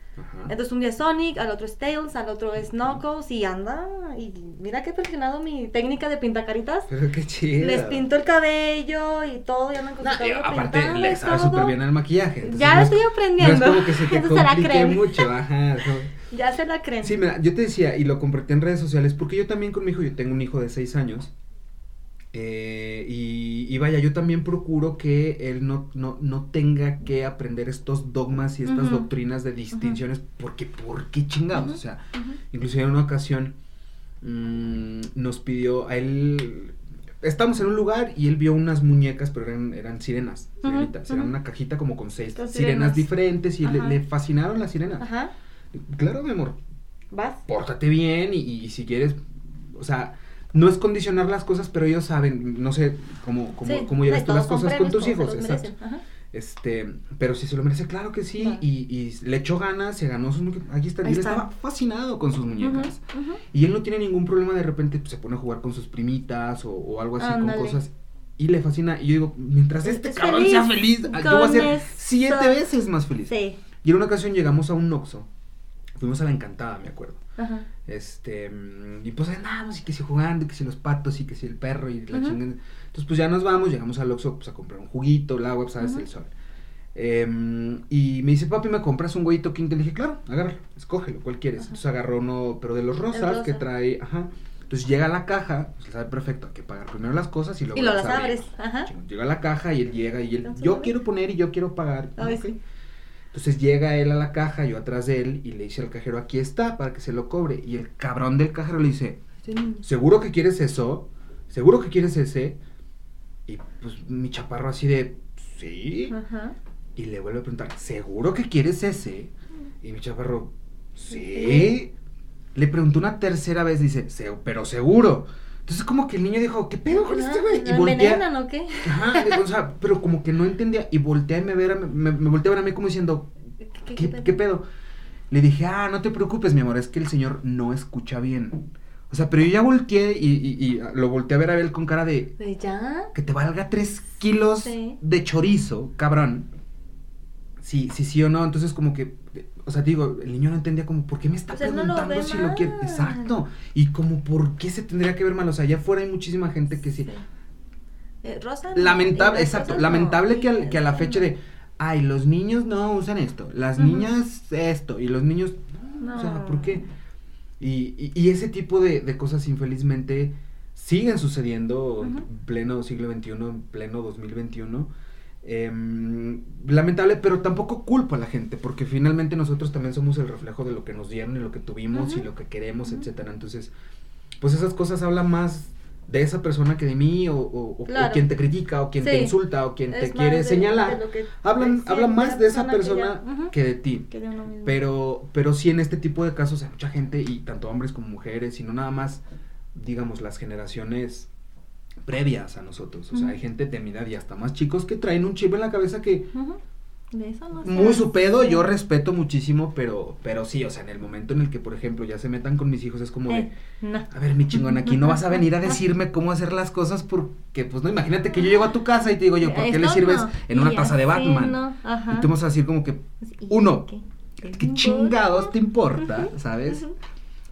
Entonces un día es Sonic, al otro es Tails, al otro es Knuckles y anda. Y mira que he perfeccionado mi técnica de pintacaritas. Pero qué chido. Les pinto el cabello y todo, y andan con no, Aparte, le sabe súper bien el maquillaje. ya lo estoy aprendiendo. No es como que se te mucho, ajá. Ya se la creen. Sí, mira, yo te decía, y lo compartí en redes sociales, porque yo también con mi hijo, yo tengo un hijo de seis años, eh, y, vaya, yo también procuro que él no, no, no tenga que aprender estos dogmas y estas doctrinas de distinciones, porque, ¿por qué chingados? O sea, inclusive en una ocasión mm, nos pidió a él, estamos en un lugar y él vio unas muñecas, pero eran, eran sirenas, sirenitas, eran una cajita como con seis sirenas. diferentes y le, le, fascinaron las sirenas. Ajá. Claro, mi amor. Vas. Pórtate bien y, si quieres, o sea, no es condicionar las cosas, pero ellos saben, no sé cómo, cómo, cómo llevas tú las cosas con tus hijos, exacto. Este, pero si se lo merece, claro que sí, y, y, le echó ganas, se ganó sus aquí está, y él estaba fascinado con sus muñecas. Y él no tiene ningún problema de repente pues, se pone a jugar con sus primitas o, algo así, con cosas y le fascina. Y yo digo, mientras este cabrón sea feliz, yo voy a ser siete veces más feliz. Sí. Y en una ocasión llegamos a un Noxo Fuimos a la encantada, me acuerdo. Ajá. Este, mm, y pues andamos, y que si jugando, y que si los patos, y que si el perro, y la chingada. Entonces, pues ya nos vamos, llegamos al Oxxo, pues a comprar un juguito, el agua, pues, sabes, el sol. Em, y me dice, papi, ¿me compras un huevito King? Le dije, claro, agárralo, escógelo, ¿cuál quieres? Entonces agarró uno, pero de los rosas, que trae, ajá. Entonces llega a la caja, pues sabe perfecto, hay que pagar primero las cosas y luego y lo las abres. Ajá. Llega a la caja y él llega y él, yo quiero poner y yo quiero pagar. Ay, sí. Entonces llega él a la caja, yo atrás de él, y le dice al cajero, aquí está, para que se lo cobre. Y el cabrón del cajero le dice, ¿seguro que quieres eso? ¿Seguro que quieres ese? Y pues mi chaparro así de, sí. Y le vuelve a preguntar, ¿seguro que quieres ese? Y mi chaparro, sí. Le preguntó una tercera vez, dice, pero seguro. Entonces como que el niño dijo, ¿qué pedo con este güey? Y voltea. o qué? Ajá, o sea, pero como que no entendía y voltea y me, ver, me, me voltea a ver a mí como diciendo, ¿qué, pedo? Le dije, ah, no te preocupes, mi amor, es que el señor no escucha bien. O sea, pero yo ya volteé y, y, lo volteé a ver a él con cara de... ¿Ya? Que te valga tres kilos de chorizo, cabrón. Si sí, sí o no. Entonces, como que, o sea, digo, el niño no entendía como, ¿por qué me está preguntando si lo quiere? Exacto. Y como, ¿por qué se tendría que ver mal? O sea, allá afuera hay muchísima gente que sí. Eh, Rosa. lamentable, exacto. lamentable que, que a la fecha de, ay, los niños no usan esto, las niñas esto, y los niños, o sea, ¿por qué? Y, y, ese tipo de, de, cosas infelizmente siguen sucediendo en pleno siglo XXI, en pleno 2021. Em, lamentable, pero tampoco culpo a la gente, porque finalmente nosotros también somos el reflejo de lo que nos dieron y lo que tuvimos y lo que queremos, etcétera. Entonces, pues esas cosas hablan más de esa persona que de mí, o, o, quien te critica, o quien te insulta, o quien te quiere señalar. hablan, hablan más de esa persona que, de ti. pero, pero sí en este tipo de casos hay mucha gente, y tanto hombres como mujeres, y no nada más, digamos, las generaciones previas a nosotros. O sea, hay gente de mi edad y hasta más chicos que traen un chip en la cabeza que... muy su pedo, yo respeto muchísimo, pero, pero sí, o sea, en el momento en el que, por ejemplo, ya se metan con mis hijos, es como de, eh, a ver, mi chingón, aquí no vas a venir a decirme cómo hacer las cosas porque, pues, no, imagínate que yo llego a tu casa y te digo yo, ¿por qué le sirves en una taza de Batman? Y tú vas a decir como que, uno, ¿qué, chingados te importa, sabes?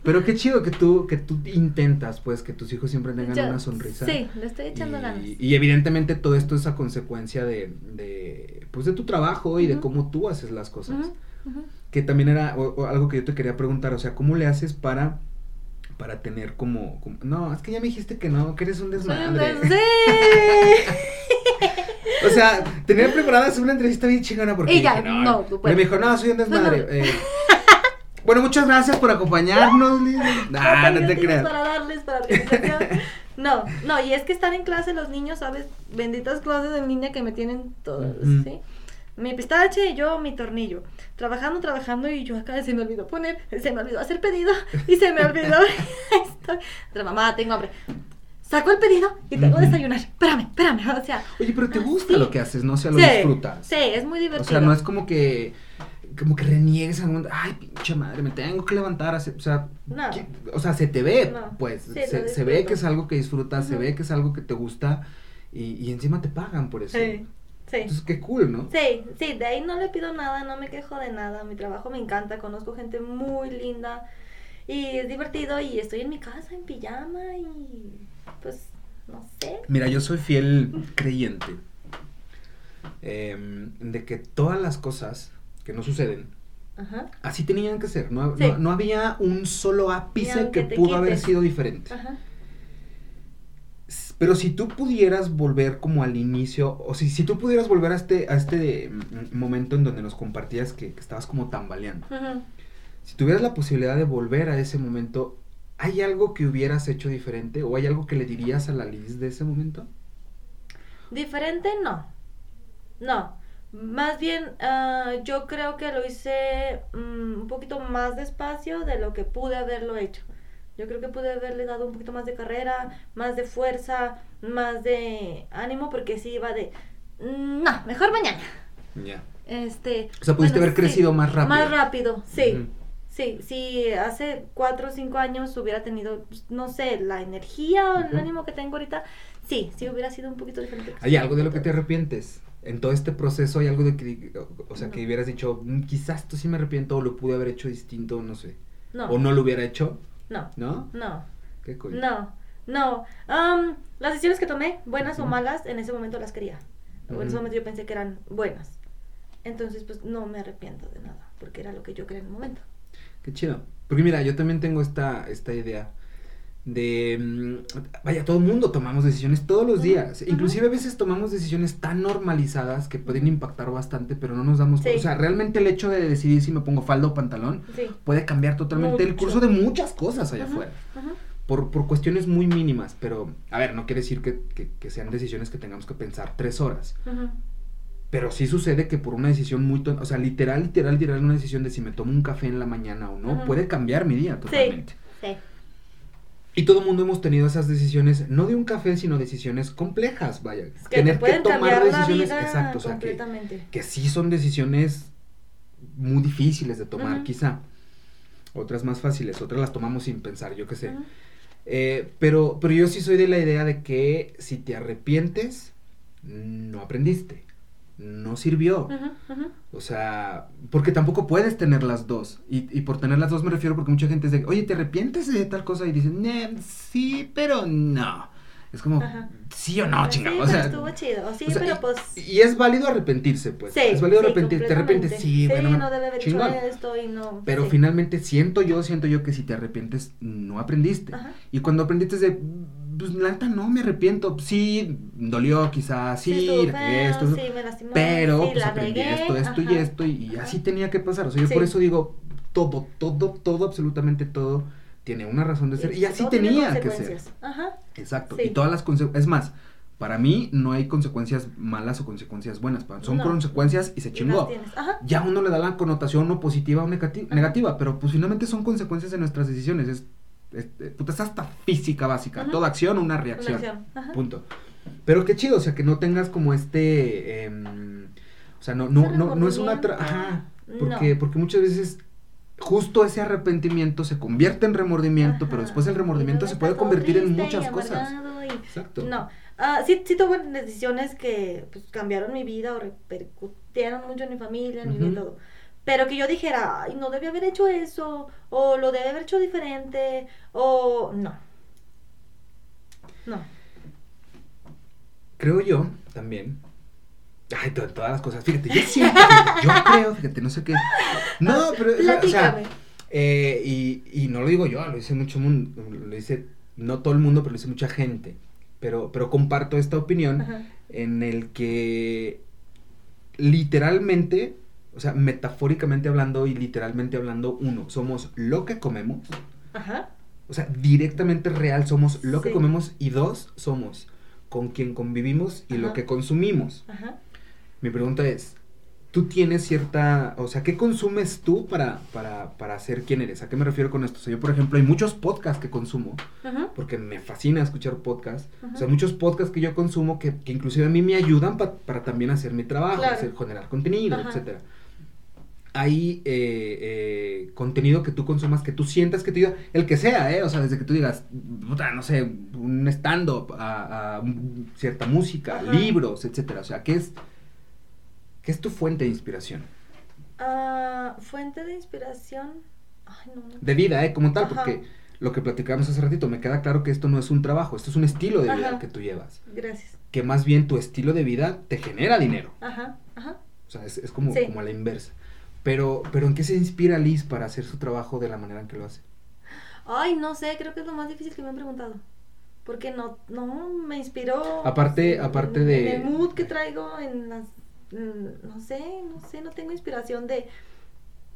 Pero qué chido que tú, que tú intentas, pues, que tus hijos siempre tengan una sonrisa. Sí, le estoy echando ganas. Y evidentemente todo esto es a consecuencia de, de pues, de tu trabajo y de cómo tú haces las cosas. Que también era algo que yo te quería preguntar, o sea, ¿cómo le haces para, para tener como, no, es que ya me dijiste que no, que eres un desmadre. o sea, tenía preparada una entrevista bien chingona porque Ella, no, no, tú Me dijo, no, soy un desmadre. Eh, bueno, muchas gracias por acompañarnos, Liz. Nah, no, te creas. Para darles, para No, no, y es que están en clase los niños, ¿sabes? Benditas clases de niña que me tienen todos, ¿sí? Mi pistache y yo mi tornillo. Trabajando, trabajando y yo acá se me olvidó poner, se me olvidó hacer pedido y se me olvidó. Estoy. Pero mamá, tengo hambre. Saco el pedido y tengo que desayunar. Espérame, espérame. O sea. Oye, pero te gusta lo que haces, ¿no? O sea, lo disfrutas. Sí, es muy divertido. O sea, no es como que como que reniegues al mundo, ay, pinche madre, me tengo que levantar, o sea, o sea, se te ve, pues, se, ve que es algo que disfrutas, se ve que es algo que te gusta y, y encima te pagan por eso. Sí. Sí. Entonces, qué cool, ¿no? Sí, sí, de ahí no le pido nada, no me quejo de nada, mi trabajo me encanta, conozco gente muy linda y es divertido y estoy en mi casa en pijama y pues, no sé. Mira, yo soy fiel creyente em, de que todas las cosas que no suceden. Así tenían que ser, no, no, había un solo ápice que pudo haber sido diferente. Pero si tú pudieras volver como al inicio, o si, si tú pudieras volver a este, a este mm, momento en donde nos compartías que, estabas como tambaleando, si tuvieras la posibilidad de volver a ese momento, ¿hay algo que hubieras hecho diferente o hay algo que le dirías a la Liz de ese momento? Diferente no, no. Más bien, ah, yo creo que lo hice mm, un poquito más despacio de lo que pude haberlo hecho. Yo creo que pude haberle dado un poquito más de carrera, más de fuerza, más de ánimo, porque sí iba de, mm, no, mejor mañana. Ya. Este. O sea, pudiste haber crecido más rápido. Más rápido, sí. Sí, si hace cuatro o cinco años hubiera tenido, pues, no sé, la energía o el ánimo que tengo ahorita, sí, sí hubiera sido un poquito diferente. ¿Hay algo de lo que te arrepientes? En todo este proceso hay algo de que, o sea, que hubieras dicho, mm, quizás esto sí me arrepiento o lo pude haber hecho distinto, no sé. No. O no lo hubiera hecho. No. ¿No? No. Qué cool. No. No. Um, las decisiones que tomé, buenas o malas, en ese momento las quería. En ese momento yo pensé que eran buenas. Entonces, pues no me arrepiento de nada, porque era lo que yo quería en el momento. Qué chido. Porque mira, yo también tengo esta, esta idea de, mm, vaya, todo el mundo tomamos decisiones todos los días, inclusive a veces tomamos decisiones tan normalizadas que pueden impactar bastante, pero no nos damos, o sea, realmente el hecho de decidir si me pongo falda o pantalón puede cambiar totalmente el curso de muchas cosas allá afuera. Por, por, cuestiones muy mínimas, pero, a ver, no quiere decir que, que, sean decisiones que tengamos que pensar tres horas. Pero sí sucede que por una decisión muy, o sea, literal, literal, literal, una decisión de si me tomo un café en la mañana o no, puede cambiar mi día totalmente. Sí, sí. Y todo el mundo hemos tenido esas decisiones, no de un café, sino decisiones complejas, vaya. que tener que tomar decisiones, exacto, o sea, que, que, sí son decisiones muy difíciles de tomar, quizá. Otras más fáciles, otras las tomamos sin pensar, yo qué sé. Eh, pero, pero yo sí soy de la idea de que si te arrepientes, no aprendiste. No sirvió. O sea, porque tampoco puedes tener las dos. Y, y, por tener las dos me refiero porque mucha gente dice, oye, ¿te arrepientes de tal cosa? Y dicen, sí, pero no. Es como, sí o no, pues chingado. o sea, estuvo chido. Sí, pero pues. Y es válido arrepentirse, pues. Sí, es válido arrepentirse. Te arrepientes, sí, sí bueno. no debe haber hecho esto y no. Pero finalmente siento yo, siento yo que si te arrepientes, no aprendiste. Y cuando aprendiste de pues la neta no me arrepiento. Sí, dolió quizás, sí, sí esto, sí, me lastimó, pero pues aprendí esto, esto y esto y, así tenía que pasar. O sea, yo por eso digo, todo, todo, todo, absolutamente todo tiene una razón de ser y, así tenía que ser. Ajá. Exacto. Y todas las consecuencias, es más, para mí no hay consecuencias malas o consecuencias buenas, son consecuencias y se chingó. Ya uno le da la connotación o positiva o negativa, pero pues finalmente son consecuencias de nuestras decisiones. Es este, puta, es hasta física básica. Toda acción, una reacción. Punto. Pero qué chido, o sea, que no tengas como este. Em, o sea, no, no, no, no es una. Ajá. Porque, porque muchas veces justo ese arrepentimiento se convierte en remordimiento, pero después el remordimiento se puede convertir en muchas cosas. Exacto. No. Uh, sí, sí tuve decisiones que pues, cambiaron mi vida o repercutieron mucho en mi familia, en mi vida, todo pero que yo dijera, ay, no debía haber hecho eso, o lo debe haber hecho diferente, o no. No. Creo yo también. Ay, todas las cosas. Fíjate, yo siento, yo creo, fíjate, no sé qué. No, pero, o sea, eh, y, y no lo digo yo, lo dice mucho mundo, lo dice, no todo el mundo, pero lo dice mucha gente. Pero, pero comparto esta opinión en el que literalmente o sea, metafóricamente hablando y literalmente hablando, uno, somos lo que comemos. Ajá. O sea, directamente real somos lo que comemos y dos, somos con quien convivimos y lo que consumimos. Ajá. Mi pregunta es, tú tienes cierta, o sea, ¿qué consumes tú para, para, para ser quien eres? ¿A qué me refiero con esto? O sea, yo, por ejemplo, hay muchos podcasts que consumo, porque me fascina escuchar podcasts. O sea, muchos podcasts que yo consumo que, que inclusive a mí me ayudan para también hacer mi trabajo, hacer, generar contenido, etcétera hay eh, eh, contenido que tú consumas, que tú sientas que te ayuda, el que sea, ¿eh? O sea, desde que tú digas, puta, no sé, un stand-up, a, cierta música, libros, etcétera. O sea, ¿qué es, ¿qué es tu fuente de inspiración? Ah, fuente de inspiración. Ay, no, De vida, ¿eh? Como tal, porque lo que platicábamos hace ratito, me queda claro que esto no es un trabajo, esto es un estilo de vida que tú llevas. Gracias. Que más bien tu estilo de vida te genera dinero. Ajá, ajá. O sea, es, como, como a la inversa. Pero, pero ¿en qué se inspira Liz para hacer su trabajo de la manera en que lo hace? Ay, no sé, creo que es lo más difícil que me han preguntado. Porque no, no, me inspiró. Aparte, aparte de. En el mood que traigo, en las. No sé, no sé, no tengo inspiración de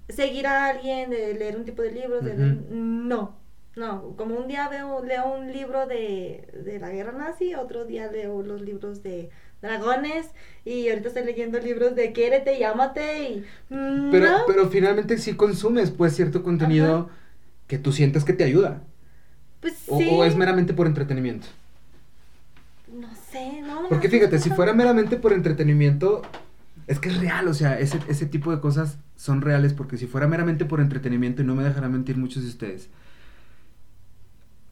seguir a alguien, de leer un tipo de libros, de no, no, como un día veo, leo un libro de, de la guerra nazi, otro día leo los libros de dragones y ahorita estoy leyendo libros de quiérete y ámate y... Mm, pero, pero finalmente sí consumes pues cierto contenido que tú sientes que te ayuda. Pues sí. O, es meramente por entretenimiento. No sé, no. Porque fíjate, si fuera meramente por entretenimiento, es que es real, o sea, ese, ese tipo de cosas son reales porque si fuera meramente por entretenimiento, y no me dejarán mentir muchos de ustedes,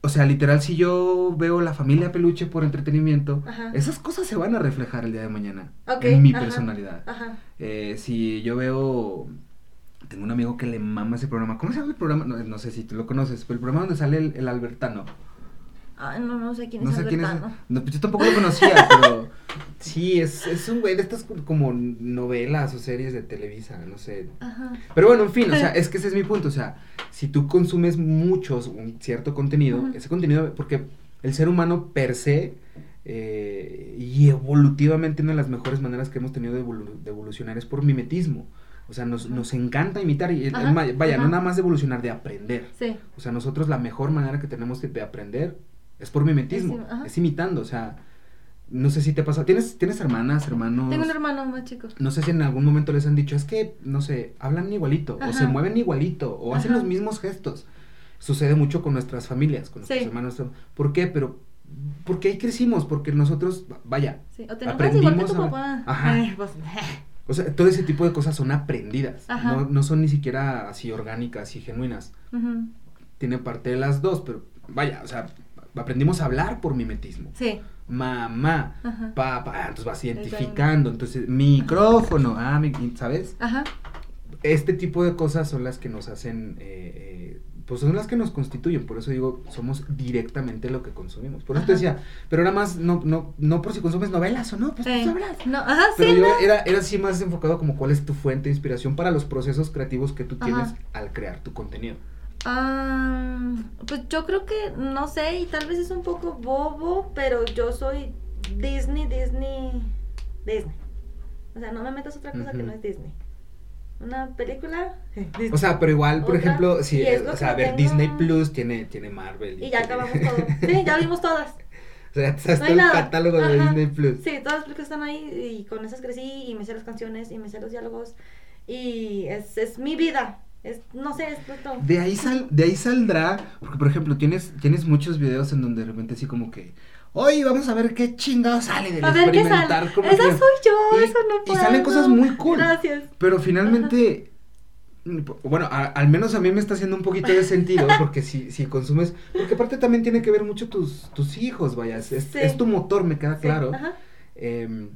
o sea, literal, si yo veo la familia peluche por entretenimiento, esas cosas se van a reflejar el día de mañana en mi personalidad. Eh, si yo veo, tengo un amigo que le mama ese programa. ¿Cómo se llama el programa? No, sé si tú lo conoces, pero el programa donde sale el, el Albertano. No, no sé quién es sé quién es. No, pues yo tampoco lo conocía, pero sí, es, es un güey de estas como novelas o series de Televisa, no sé. Ajá. Pero bueno, en fin, o sea, es que ese es mi punto, o sea, si tú consumes muchos, un cierto contenido, ese contenido, porque el ser humano per se eh, y evolutivamente una de las mejores maneras que hemos tenido de, evolucionar es por mimetismo. O sea, nos, nos encanta imitar y vaya, no nada más de evolucionar, de aprender. Sí. O sea, nosotros la mejor manera que tenemos de aprender es por mimetismo, es, imitando, o sea, no sé si te pasa, ¿tienes, ¿tienes hermanas, hermanos? Tengo un hermano más chico. No sé si en algún momento les han dicho, es que, no sé, hablan igualito, o se mueven igualito, o hacen los mismos gestos. Sucede mucho con nuestras familias, con nuestros hermanos. ¿Por qué? Pero, porque ahí crecimos, porque nosotros, vaya, sí. o aprendimos tu papá. Ajá. Pues, o sea, todo ese tipo de cosas son aprendidas, no, no, son ni siquiera así orgánicas y genuinas. Tiene parte de las dos, pero vaya, o sea, aprendimos a hablar por mimetismo. Sí. Mamá, papá, ah, entonces vas identificando, entonces micrófono, ah, ¿sabes? Ajá. Este tipo de cosas son las que nos hacen eh, eh pues son las que nos constituyen, por eso digo, somos directamente lo que consumimos. Por eso te decía, pero era más, no, no, no por si consumes novelas o no, pues tú sabrás. No, ajá, pero yo era, era así más enfocado como cuál es tu fuente de inspiración para los procesos creativos que tú tienes al crear tu contenido. Ah, pues yo creo que, no sé, y tal vez es un poco bobo, pero yo soy Disney, Disney, Disney. O sea, no me metas otra cosa que no es Disney una película. O sea, pero igual, por ejemplo, si, o sea, a ver, Disney Plus tiene, tiene Marvel. Y, ya acabamos todo. Sí, ya vimos todas. O sea, está el catálogo de Disney Plus. Sí, todas las películas están ahí y con esas crecí y me sé las canciones y me sé los diálogos y es, es mi vida. Es, no sé, es todo. De ahí, sal, de ahí saldrá, porque por ejemplo, tienes, tienes muchos videos en donde de repente así como que Hoy vamos a ver qué chingado sale del a ver experimentar. Qué sale. Esa soy yo, eso no puedo. Y salen cosas muy cool. Gracias. Pero finalmente, bueno, al menos a mí me está haciendo un poquito de sentido, porque si, si consumes, porque aparte también tiene que ver mucho tus, tus hijos, vaya, es, tu motor, me queda claro. Em,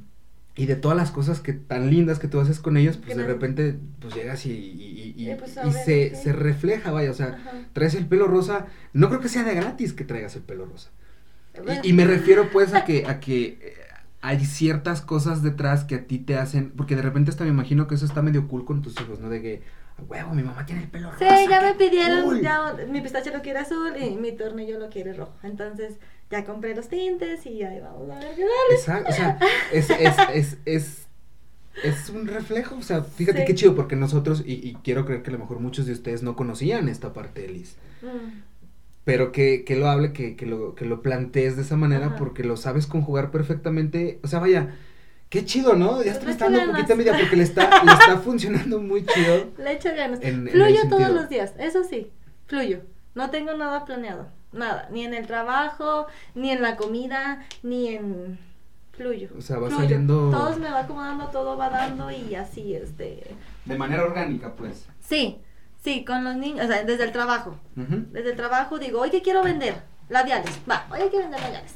y de todas las cosas que tan lindas que tú haces con ellos, pues de repente pues llegas y, y, y, pues, se, se, refleja, vaya, o sea, traes el pelo rosa, no creo que sea de gratis que traigas el pelo rosa. Y, me refiero pues a que, a que eh, hay ciertas cosas detrás que a ti te hacen, porque de repente hasta me imagino que eso está medio cool con tus hijos, ¿no? De que, huevo, mi mamá tiene el pelo rojo. Sí, ya me pidieron, ya mi pistache lo quiere azul y mi tornillo lo quiere rojo. Entonces, ya compré los tintes y ahí vamos a ver qué Exacto, o sea, es, es, es, es, es un reflejo, o sea, fíjate qué chido, porque nosotros, y, y, quiero creer que a lo mejor muchos de ustedes no conocían esta parte de Liz. Mm pero que, que lo hable, que, que, lo, que lo plantees de esa manera porque lo sabes conjugar perfectamente. O sea, vaya, qué chido, ¿no? Ya está dando un poquito media porque le está, le está funcionando muy chido. Le echo ganas. fluyo todos los días, eso sí, fluyo. No tengo nada planeado, nada, ni en el trabajo, ni en la comida, ni en fluyo. O sea, va saliendo. Todo me va acomodando, todo va dando y así, este. De manera orgánica, pues. Sí, Sí, con los niños, o sea, desde el trabajo. Desde el trabajo digo, oye, quiero vender labiales. Va, oye, quiero vender labiales.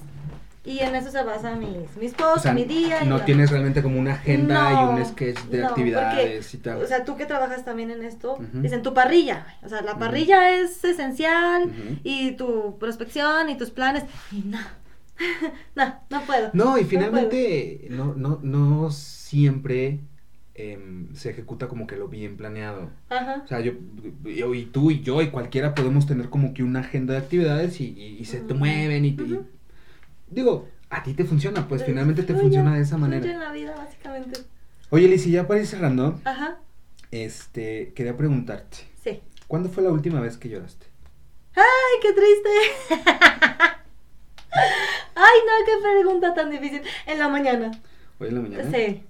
Y en eso se basa mis, mis posts, mi día. No tienes realmente como una agenda y un sketch de actividades y tal. O sea, tú que trabajas también en esto, dicen tu parrilla. O sea, la parrilla es esencial y tu prospección y tus planes. Y no, no, no puedo. No, y finalmente no, no, no siempre Em, se ejecuta como que lo bien planeado. Ajá. O sea, yo, y tú y yo y cualquiera podemos tener como que una agenda de actividades y, se te mueven y, digo, a ti te funciona, pues, finalmente te funciona de esa manera. en la vida, básicamente. Oye, Liz, ya para ir cerrando, Ajá. este, quería preguntarte. Sí. ¿Cuándo fue la última vez que lloraste? ¡Ay, qué triste! Ay, no, qué pregunta tan difícil. En la mañana. ¿Hoy en la mañana? Sí.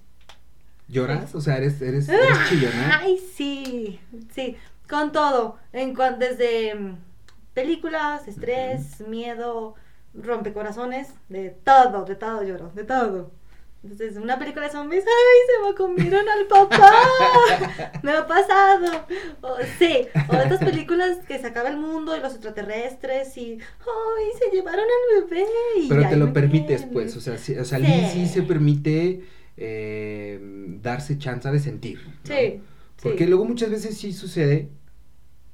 ¿Lloras? O sea, eres, eres, eres ah, chillona. Ay, sí, sí, con todo. En desde mm, películas, estrés, miedo, rompecorazones, de todo, de todo lloro, de todo. Entonces, una película de zombies, ¡ay! Se me comieron al papá. me ha pasado. sí, o estas películas que se acaba el mundo y los extraterrestres y ¡ay! Se llevaron al bebé. Pero te lo permites, pues. O sea, sí, o sea, sí se permite eh, darse chance de sentir. Sí. Porque luego muchas veces sí sucede.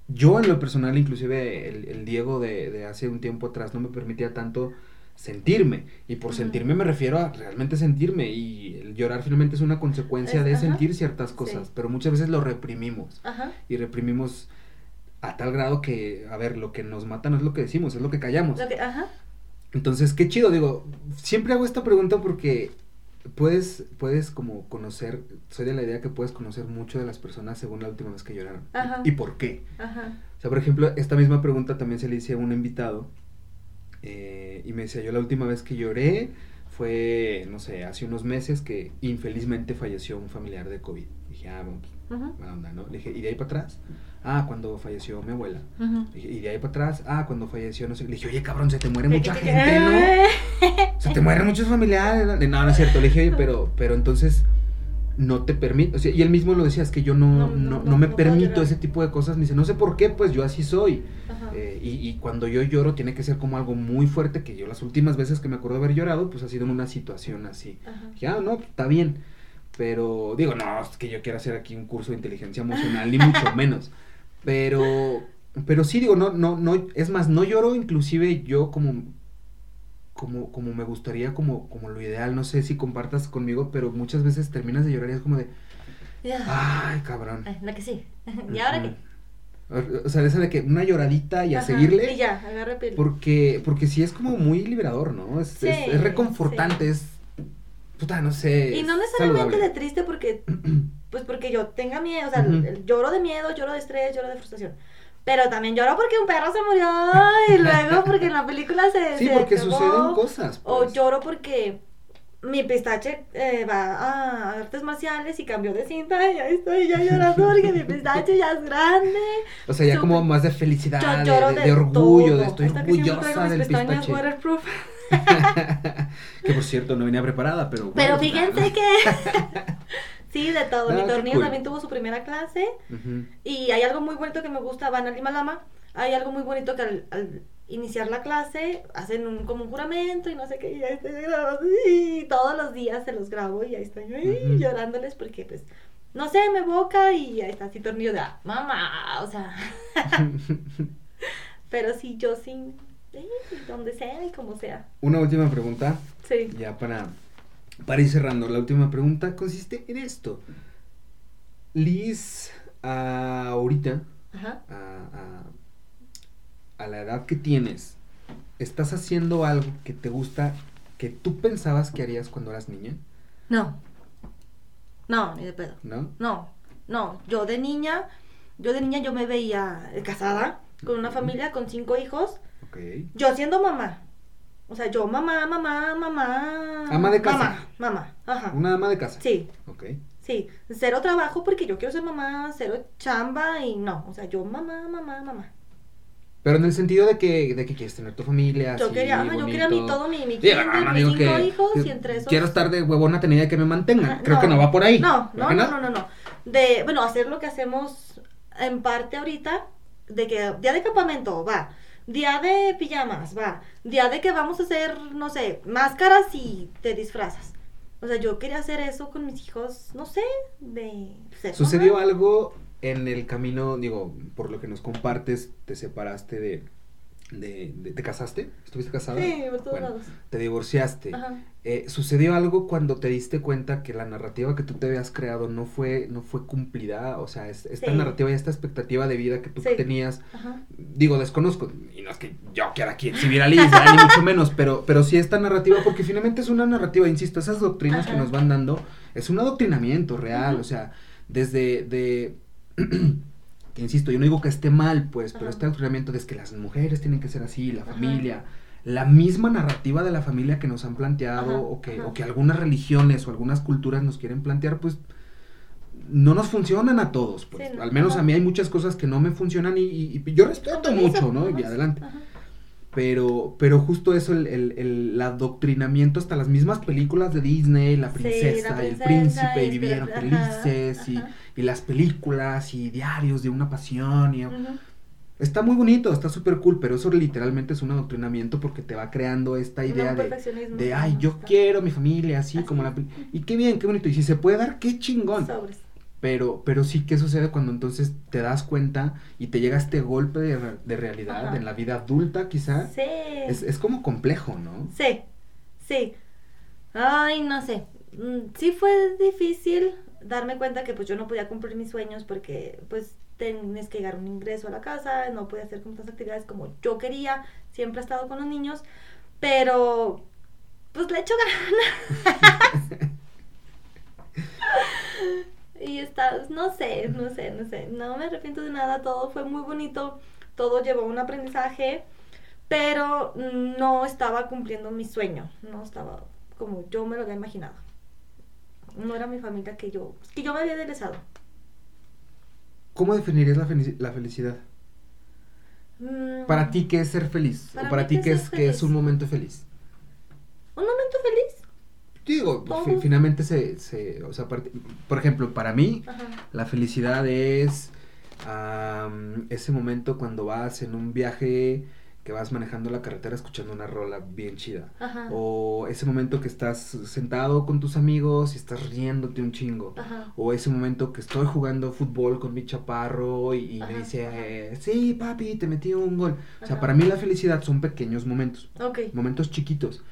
Yo en lo personal, inclusive el, Diego de, hace un tiempo atrás no me permitía tanto sentirme. Y por sentirme me refiero a realmente sentirme. Y el llorar finalmente es una consecuencia de sentir ciertas cosas. Pero muchas veces lo reprimimos. Y reprimimos a tal grado que, a ver, lo que nos mata no es lo que decimos, es lo que callamos. Entonces, qué chido, digo, siempre hago esta pregunta porque puedes, puedes como conocer, soy de la idea que puedes conocer mucho de las personas según la última vez que lloraron. Y, por qué. O sea, por ejemplo, esta misma pregunta también se le hice a un invitado eh, y me decía, yo la última vez que lloré fue, no sé, hace unos meses que infelizmente falleció un familiar de COVID. Dije, ah, bueno, pues, onda, ¿no? Le dije, ¿y de ahí para atrás? Ah, cuando falleció mi abuela. y de ahí para atrás, ah, cuando falleció, no sé. Le dije, oye, cabrón, se te muere mucha gente, ¿no? se te mueren muchos familiares. No, no es cierto. Le dije, oye, pero, pero entonces, no te permite, o sea, y él mismo lo decía, es que yo no, no, no, me permito ese tipo de cosas, me dice, no sé por qué, pues yo así soy. Eh, y, y, cuando yo lloro tiene que ser como algo muy fuerte, que yo las últimas veces que me acuerdo de haber llorado, pues ha sido en una situación así. Ya, ah, no, está bien. Pero digo, no, es que yo quiero hacer aquí un curso de inteligencia emocional, ni mucho menos. Pero, pero sí, digo, no, no, no, es más, no lloro inclusive yo como como, como me gustaría, como, como lo ideal, no sé si compartas conmigo, pero muchas veces terminas de llorar y es como de, ay, cabrón. La que sí. ¿Y ahora qué? O sea, esa de que una lloradita y a seguirle. Y ya. Porque, porque sí es como muy liberador, ¿no? Es, es, reconfortante, es. Puta, no sé. Y no necesariamente de triste porque. pues porque yo tenga miedo, o sea, lloro de miedo, lloro de estrés, lloro de frustración. Pero también lloro porque un perro se murió y luego porque en la película se. Sí, porque suceden cosas. O pues. lloro porque mi pistache eh, va a artes marciales y cambió de cinta y ahí estoy ya llorando porque mi pistache ya es grande. O sea, ya como más de felicidad, de, orgullo, de estoy orgullosa del pistache. Waterproof. que por cierto no venía preparada, pero... Pero fíjense que... Sí, de todo. Mi tornillo también tuvo su primera clase. Y hay algo muy bonito que me gusta, van al Himalama. Hay algo muy bonito que al, iniciar la clase hacen un, como un juramento y no sé qué. Y estoy Y todos los días se los grabo y ahí estoy llorándoles porque, pues, no sé, me boca y ahí está así tornillo de ah, mamá. O sea. Pero sí, yo sí. donde sea y como sea. Una última pregunta. Sí. Ya para para ir cerrando, la última pregunta consiste en esto. Liz, ahorita, A, la edad que tienes, ¿estás haciendo algo que te gusta, que tú pensabas que harías cuando eras niña? No. No, ni de pedo. ¿No? No, no. Yo de niña, yo de niña yo me veía casada, con una familia, con cinco hijos. Okay. Yo siendo mamá. O sea, yo mamá, mamá, mamá. Ama de casa. Mamá, mamá, ajá. Una ama de casa. Sí. Ok. Sí, cero trabajo porque yo quiero ser mamá, cero chamba y no. O sea, yo mamá, mamá, mamá. Pero en el sentido de que, de que quieres tener tu familia. Yo quería, yo quería mi todo, mi, mi, mis cinco hijos y entre esos. Quiero estar de huevona tenida que me mantengan. Creo que no va por ahí. No, no, no, no, no, no. De, bueno, hacer lo que hacemos en parte ahorita, de que día de campamento, va Día de pijamas, va. Día de que vamos a hacer, no sé, máscaras y te disfrazas. O sea, yo quería hacer eso con mis hijos, no sé, de... ¿Sucedió algo en el camino, digo, por lo que nos compartes, te separaste de de, ¿Te casaste? ¿Estuviste casada? Sí, por todos lados. Te divorciaste. Eh, ¿Sucedió algo cuando te diste cuenta que la narrativa que tú te habías creado no fue, no fue cumplida? O sea, esta narrativa y esta expectativa de vida que tú tenías, digo, desconozco, y no es que yo quiera aquí exhibir a Liz, ni mucho menos, pero, pero sí esta narrativa, porque finalmente es una narrativa, insisto, esas doctrinas que nos van dando, es un adoctrinamiento real, o sea, desde... De, que insisto, yo no digo que esté mal, pues, pero este entrenamiento de que las mujeres tienen que ser así, la familia, la misma narrativa de la familia que nos han planteado o, que, o que algunas religiones o algunas culturas nos quieren plantear, pues no nos funcionan a todos, pues. Al menos a mí hay muchas cosas que no me funcionan y, yo respeto mucho, ¿no? Y adelante. Pero, pero justo eso, el, el, adoctrinamiento, hasta las mismas películas de Disney, la princesa, y el príncipe, y vivieron felices, y, y, las películas, y diarios de una pasión, y... Está muy bonito, está súper cool, pero eso literalmente es un adoctrinamiento porque te va creando esta idea de, de, ay, yo quiero mi familia así, como la... Y qué bien, qué bonito, y si se puede dar, qué chingón. Pero, pero sí, ¿qué sucede cuando entonces te das cuenta y te llega este golpe de, realidad en la vida adulta, quizá? Sí. Es, es como complejo, ¿no? Sí, sí. Ay, no sé. Mm, sí fue difícil darme cuenta que pues yo no podía cumplir mis sueños porque pues tienes que llegar un ingreso a la casa, no podía hacer tantas actividades como yo quería, siempre he estado con los niños, pero pues le echo ganas. Y está, no sé, no sé, no sé, no me arrepiento de nada, todo fue muy bonito, todo llevó un aprendizaje, pero no estaba cumpliendo mi sueño, no estaba como yo me lo había imaginado. No era mi familia que yo, que yo me había deseado. ¿Cómo definirías la, la felicidad? Mm. ¿Para ti qué es ser feliz? ¿O para ti qué es, qué es un momento feliz? ¿Un momento feliz? Digo, finalmente se, se, o sea, por ejemplo, para mí, la felicidad es ese momento cuando vas en un viaje que vas manejando la carretera escuchando una rola bien chida. O ese momento que estás sentado con tus amigos y estás riéndote un chingo. O ese momento que estoy jugando fútbol con mi chaparro y, me dice, sí, papi, te metí un gol. O sea, para mí la felicidad son pequeños momentos. Momentos chiquitos.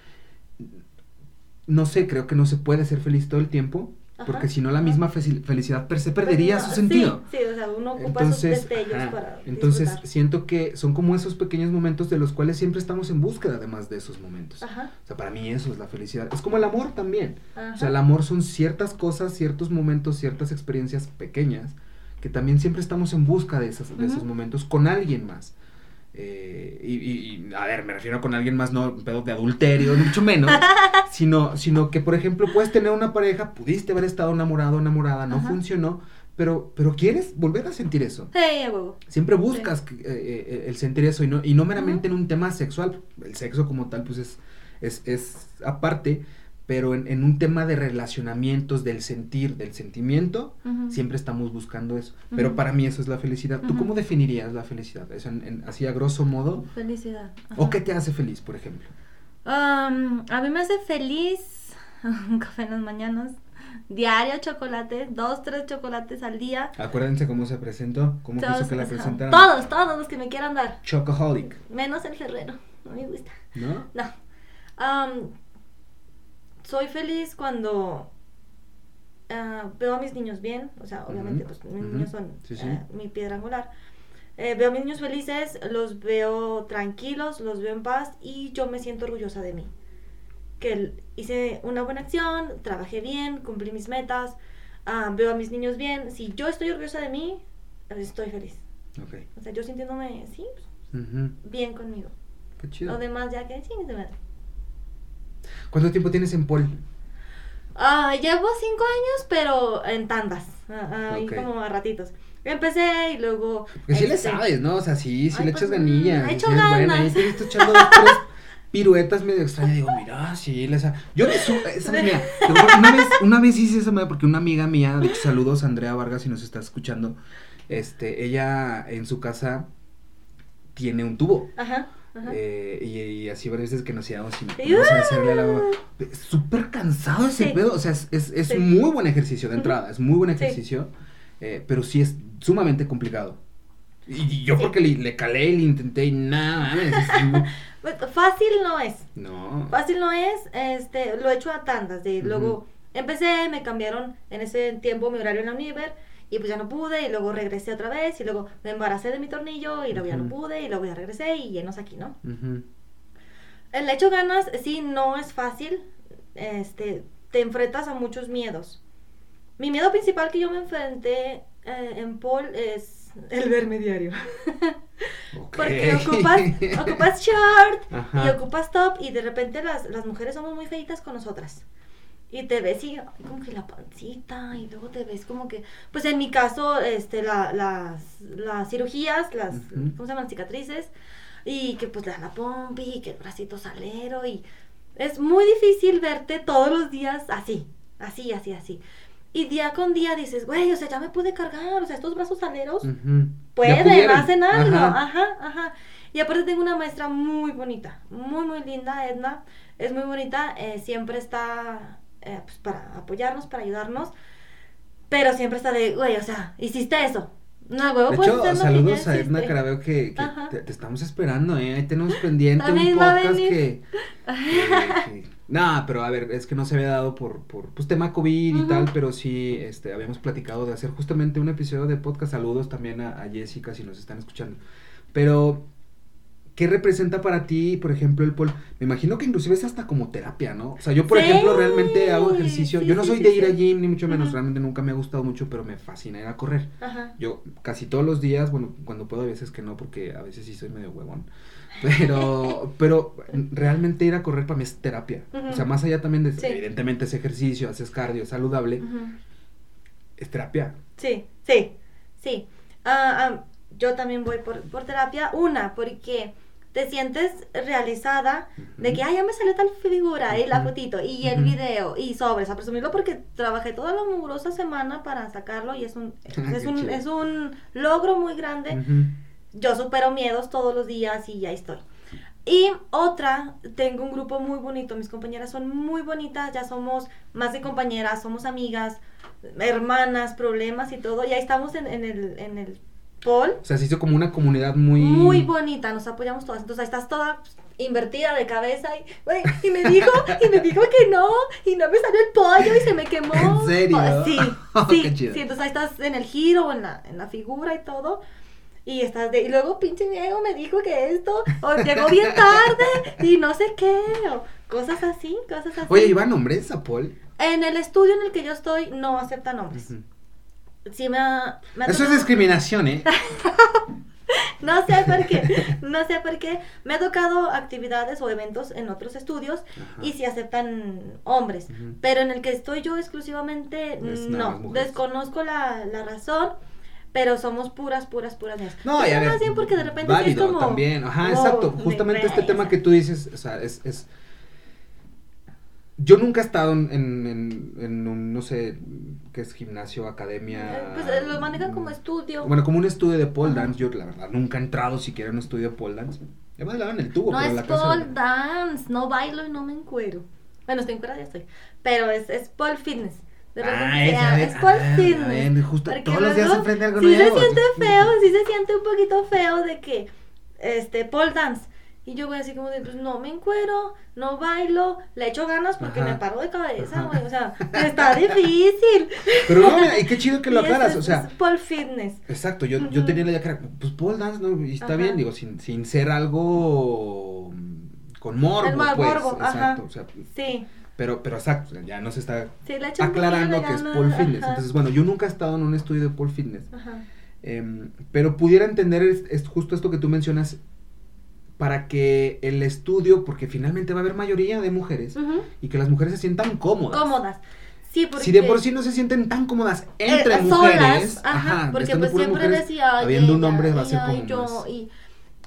No sé, creo que no se puede ser feliz todo el tiempo. Porque si no, la misma felicidad per se perdería su sentido. Sí, o sea, uno ocupa entonces, para. Entonces, siento que son como esos pequeños momentos de los cuales siempre estamos en búsqueda, además de esos momentos. Ajá. O sea, para mí eso es la felicidad. Es como el amor también. O sea, el amor son ciertas cosas, ciertos momentos, ciertas experiencias pequeñas que también siempre estamos en busca de, esas, de esos momentos con alguien más. Eh, y, a ver, me refiero con alguien más, no pedo de adulterio, mucho menos, sino, sino que, por ejemplo, puedes tener una pareja, pudiste haber estado enamorado, enamorada, no funcionó, pero, pero quieres volver a sentir eso. Siempre buscas eh, eh, el sentir eso y no, y no meramente en un tema sexual, el sexo como tal, pues es, es, es aparte, pero en, un tema de relacionamientos, del sentir, del sentimiento, siempre estamos buscando eso. Pero para mí eso es la felicidad. ¿Tú cómo definirías la felicidad? ¿Es en, así a grosso modo? Felicidad. ¿O qué te hace feliz, por ejemplo? a mí me hace feliz un café en las mañanas, diario chocolate, dos, tres chocolates al día. Acuérdense cómo se presentó, cómo quiso que la presentaran. Todos, todos los que me quieran dar. Chocoholic. Menos el ferrero, no me gusta. ¿No? No soy feliz cuando ah, veo a mis niños bien, o sea, obviamente, pues mis niños son eh, mi piedra angular. Eh, veo a mis niños felices, los veo tranquilos, los veo en paz y yo me siento orgullosa de mí. Que hice una buena acción, trabajé bien, cumplí mis metas, ah, veo a mis niños bien. Si yo estoy orgullosa de mí, estoy feliz. O sea, yo sintiéndome, sí, pues, bien conmigo. Qué chido. Lo demás ya que, sí, de madre. ¿Cuánto tiempo tienes en Pol? Ah, llevo cinco años, pero en tandas, ah, ahí como a ratitos. Empecé y luego... Porque sí le este, sabes, ¿no? O sea, sí, sí le echas pues, ganilla. He hecho sí ganas. Ahí te he visto echando dos, tres piruetas medio extrañas. Digo, mira, sí, le sabes. Yo me subo, esa mía, una vez, una vez hice esa manera porque una amiga mía, de hecho, saludos a Andrea Vargas si nos está escuchando, este, ella en su casa tiene un tubo. Ajá. Eh, y, así varias veces que nos íbamos y vamos a hacerle la Súper cansado ese pedo. O sea, es, es, muy buen ejercicio de entrada. Es muy buen ejercicio. Eh, pero sí es sumamente complicado. Y yo porque le, le, calé y le intenté y nada. Pues, fácil no es. No. Fácil no es. Este, lo he hecho a tandas. De, Luego empecé, me cambiaron en ese tiempo mi horario en la Univer y pues ya no pude y luego regresé otra vez y luego me embaracé de mi tornillo y luego ya no pude y luego ya regresé y llenos aquí, ¿no? El hecho ganas, sí, no es fácil, este, te enfrentas a muchos miedos. Mi miedo principal que yo me enfrenté eh, en Paul es el verme diario. Porque ocupas, ocupas short y ocupas top y de repente las, las mujeres somos muy feitas con nosotras y te ves y como que la pancita y luego te ves como que pues en mi caso este la, las, las cirugías las cómo se llaman cicatrices y que pues la, la pompi y que el bracito salero y es muy difícil verte todos los días así así así así. Y día con día dices güey o sea ya me pude cargar o sea estos brazos saleros pueden hacen algo. Ajá. ajá. Y aparte tengo una maestra muy bonita muy muy linda Edna. Es muy bonita eh, siempre está eh, pues para apoyarnos, para ayudarnos. Pero siempre está de, güey, o sea, hiciste eso. No, huevo, de hecho, saludos a Edna Carabeo que, que te, estamos esperando, ¿eh? Ahí tenemos pendiente un podcast que, No, pero a ver, es que no se había dado por, por pues, tema COVID y tal, pero sí, este, habíamos platicado de hacer justamente un episodio de podcast. Saludos también a, a Jessica si nos están escuchando. Pero ¿Qué representa para ti, por ejemplo, el pol? Me imagino que inclusive es hasta como terapia, ¿no? O sea, yo, por ejemplo, realmente hago ejercicio. yo no soy de ir a gym, ni mucho menos. Realmente nunca me ha gustado mucho, pero me fascina ir a correr. Ajá. Yo casi todos los días, bueno, cuando puedo, a veces que no, porque a veces sí soy medio huevón. Pero, pero realmente ir a correr para mí es terapia. O sea, más allá también de, evidentemente, ese ejercicio, haces cardio, saludable. Es terapia. Sí, sí, sí. Ah, yo también voy por, por terapia. Una, porque te sientes realizada de que, ay, ya me salió tal figura y la fotito y el video y sobres, a presumirlo porque trabajé toda la mugrosa semana para sacarlo y es un, es, un, es un logro muy grande. Yo supero miedos todos los días y ya estoy. Y otra, tengo un grupo muy bonito, mis compañeras son muy bonitas, ya somos más de compañeras, somos amigas, hermanas, problemas y todo, ya estamos en, en el, en el Paul. O sea, se hizo como una comunidad muy... Muy bonita, nos apoyamos todas. Entonces ahí estás toda invertida de cabeza y, y me dijo, y me dijo que no, y no me salió el pollo y se me quemó. ¿En serio? sí, sí, sí, entonces ahí estás en el giro, en la, en la figura y todo. Y estás de, y luego pinche Diego me dijo que esto, o llegó bien tarde, y no sé qué, o cosas así, cosas así. Oye, ¿iba nombres a Paul? En el estudio en el que yo estoy no acepta nombres sí me ha, Eso es discriminación, ¿eh? no sé por qué, no sé por qué. Me ha tocado actividades o eventos en otros estudios y sí aceptan hombres, pero en el que estoy yo exclusivamente, no, desconozco la, la razón pero somos puras, puras, puras No, ya más bien porque de repente es como también, ajá, exacto, justamente este tema que tú dices, o sea, es, es yo nunca he estado en, en, en, un, no sé, qué es gimnasio, academia. Eh, pues eh, lo manejan como estudio. Bueno, como un estudio de pole dance. Yo, la verdad, nunca he entrado siquiera en un estudio de pole dance. Ya me en el tubo, no es pole dance, no bailo y no me encuero. Bueno, estoy encuerada, ya estoy. Pero es, es pole fitness. De ah, es, es pole ah, fitness. justo todos los días se enfrenta algo sí se siente feo, sí se siente un poquito feo de que, este, pole dance y yo voy así como de, pues no me encuero, no bailo, le echo ganas porque me paro de cabeza, güey. O sea, está difícil. Pero no, mira, y qué chido que lo aclaras, o sea. Es pole fitness. Exacto, yo, yo tenía la idea que era, pues pole dance, ¿no? Y está bien, digo, sin, sin ser algo con morbo, El pues. Morbo, exacto, o sea. Sí. Pero, pero exacto, ya no se está aclarando que es pole fitness. Entonces, bueno, yo nunca he estado en un estudio de pole fitness. Ajá. Eh, pero pudiera entender es, justo esto que tú mencionas para que el estudio, porque finalmente va a haber mayoría de mujeres, y que las mujeres se sientan cómodas. Cómodas. Sí, porque... Si de por sí no se sienten tan cómodas entre eh, mujeres, ajá, porque pues siempre decía, habiendo un hombre va a ser como yo, y,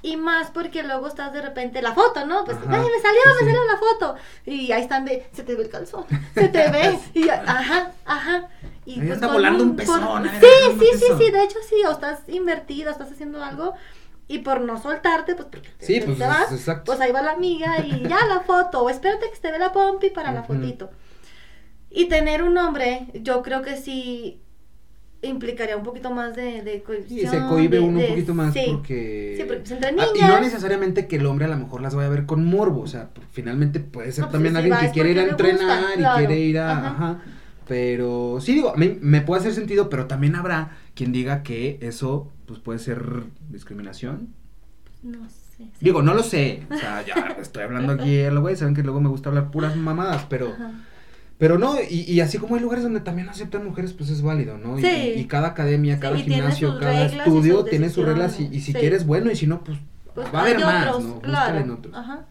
y más porque luego estás de repente la foto, ¿no? Pues, ay, me salió, me salió la foto. Y ahí están de, se te ve el calzón, se te ve, y ajá, ajá. Y pues está volando un, pezón. Sí, sí, sí, sí, de hecho sí, o estás invertida, estás haciendo algo y por no soltarte, pues porque te, pues, vas, pues ahí va la amiga y ya la foto, o espérate que se te ve la pompi para la fotito. Y tener un nombre, yo creo que sí implicaría un poquito más de, de Sí, se cohibe uno un poquito más porque... Sí, porque pues entre niñas... Ah, y no necesariamente que el hombre a lo mejor las vaya a ver con morbo, o sea, finalmente puede ser pues también alguien que quiere ir a entrenar y quiere ir a... Ajá. Pero sí digo, a mí me puede hacer sentido, pero también habrá quien diga que eso pues puede ser discriminación. No sé. Digo, no lo sé. O sea, ya estoy hablando aquí a lo güey, saben que luego me gusta hablar puras mamadas, pero pero no, y, y, así como hay lugares donde también aceptan mujeres, pues es válido, ¿no? Sí. Y, cada academia, cada gimnasio, cada estudio tiene sus reglas y, si quieres, bueno, y si no, pues, pues va a haber más, ¿no? Claro. En otros. Ajá.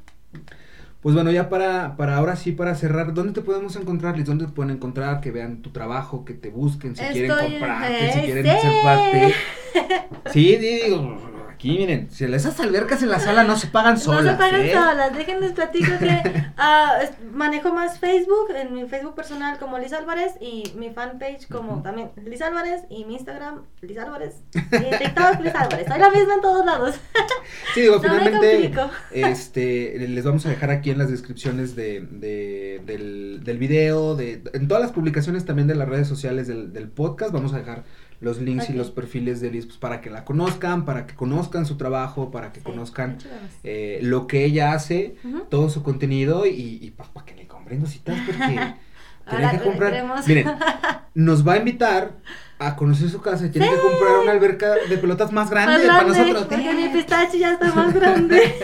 Pues bueno, ya para, para ahora sí, para cerrar, ¿dónde te podemos encontrar, Liz? ¿Dónde te pueden encontrar? Que vean tu trabajo, que te busquen, si quieren comprarte, si quieren ser parte. Sí, digo, aquí miren, si esas albercas en la sala no se pagan solas. No se pagan ¿eh? solas, déjenles platico que uh, manejo más Facebook, en mi Facebook personal como Liz Álvarez y mi fanpage como también Liz Álvarez y mi Instagram Liz Álvarez y TikTok Liz Álvarez. Soy la misma en todos lados. sí, digo, finalmente este, les vamos a dejar aquí en las descripciones de, de, del, del video, de, en todas las publicaciones también de las redes sociales del, del podcast, vamos a dejar los links y los perfiles de Liz pues, para que la conozcan, para que conozcan su trabajo, para que conozcan eh, lo que ella hace, todo su contenido y, y para que le compren cositas porque tienen que comprar. Miren, nos va a invitar a conocer su casa y tiene que comprar una alberca de pelotas más grande, para nosotros. Porque mi pistache ya está más grande.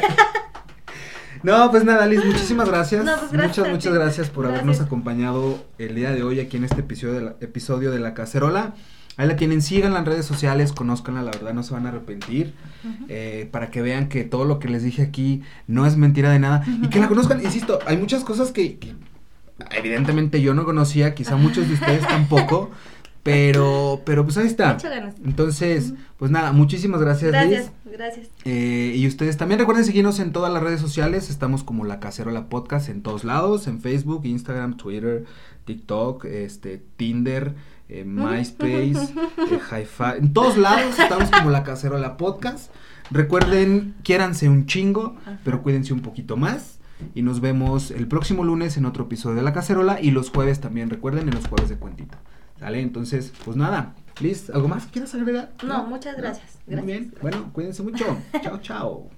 No, pues nada, Liz, muchísimas gracias. Pues muchas, muchas gracias por habernos acompañado el día de hoy aquí en este episodio de la, episodio de la cacerola. Ahí la tienen, sigan las redes sociales, conózcanla, la verdad no se van a arrepentir, eh, para que vean que todo lo que les dije aquí no es mentira de nada y que la conozcan, insisto, hay muchas cosas que, evidentemente yo no conocía, quizá muchos de ustedes tampoco, Pero, pero pues ahí está. Muchas ganas. Entonces, pues nada, muchísimas gracias. Gracias, Liz. gracias. Eh, y ustedes también recuerden seguirnos en todas las redes sociales. Estamos como La Cacerola Podcast en todos lados, en Facebook, Instagram, Twitter, TikTok, este, Tinder, eh, MySpace, eh, Hi-Fi. En todos lados estamos como La Cacerola Podcast. Recuerden, quiéranse un chingo, pero cuídense un poquito más. Y nos vemos el próximo lunes en otro episodio de La Cacerola. Y los jueves también, recuerden, en los jueves de cuentito. ¿Sale? Entonces, pues nada. Liz, ¿algo más que quieras agregar? No, muchas gracias. Muy bien. Bueno, cuídense mucho. chao, chao.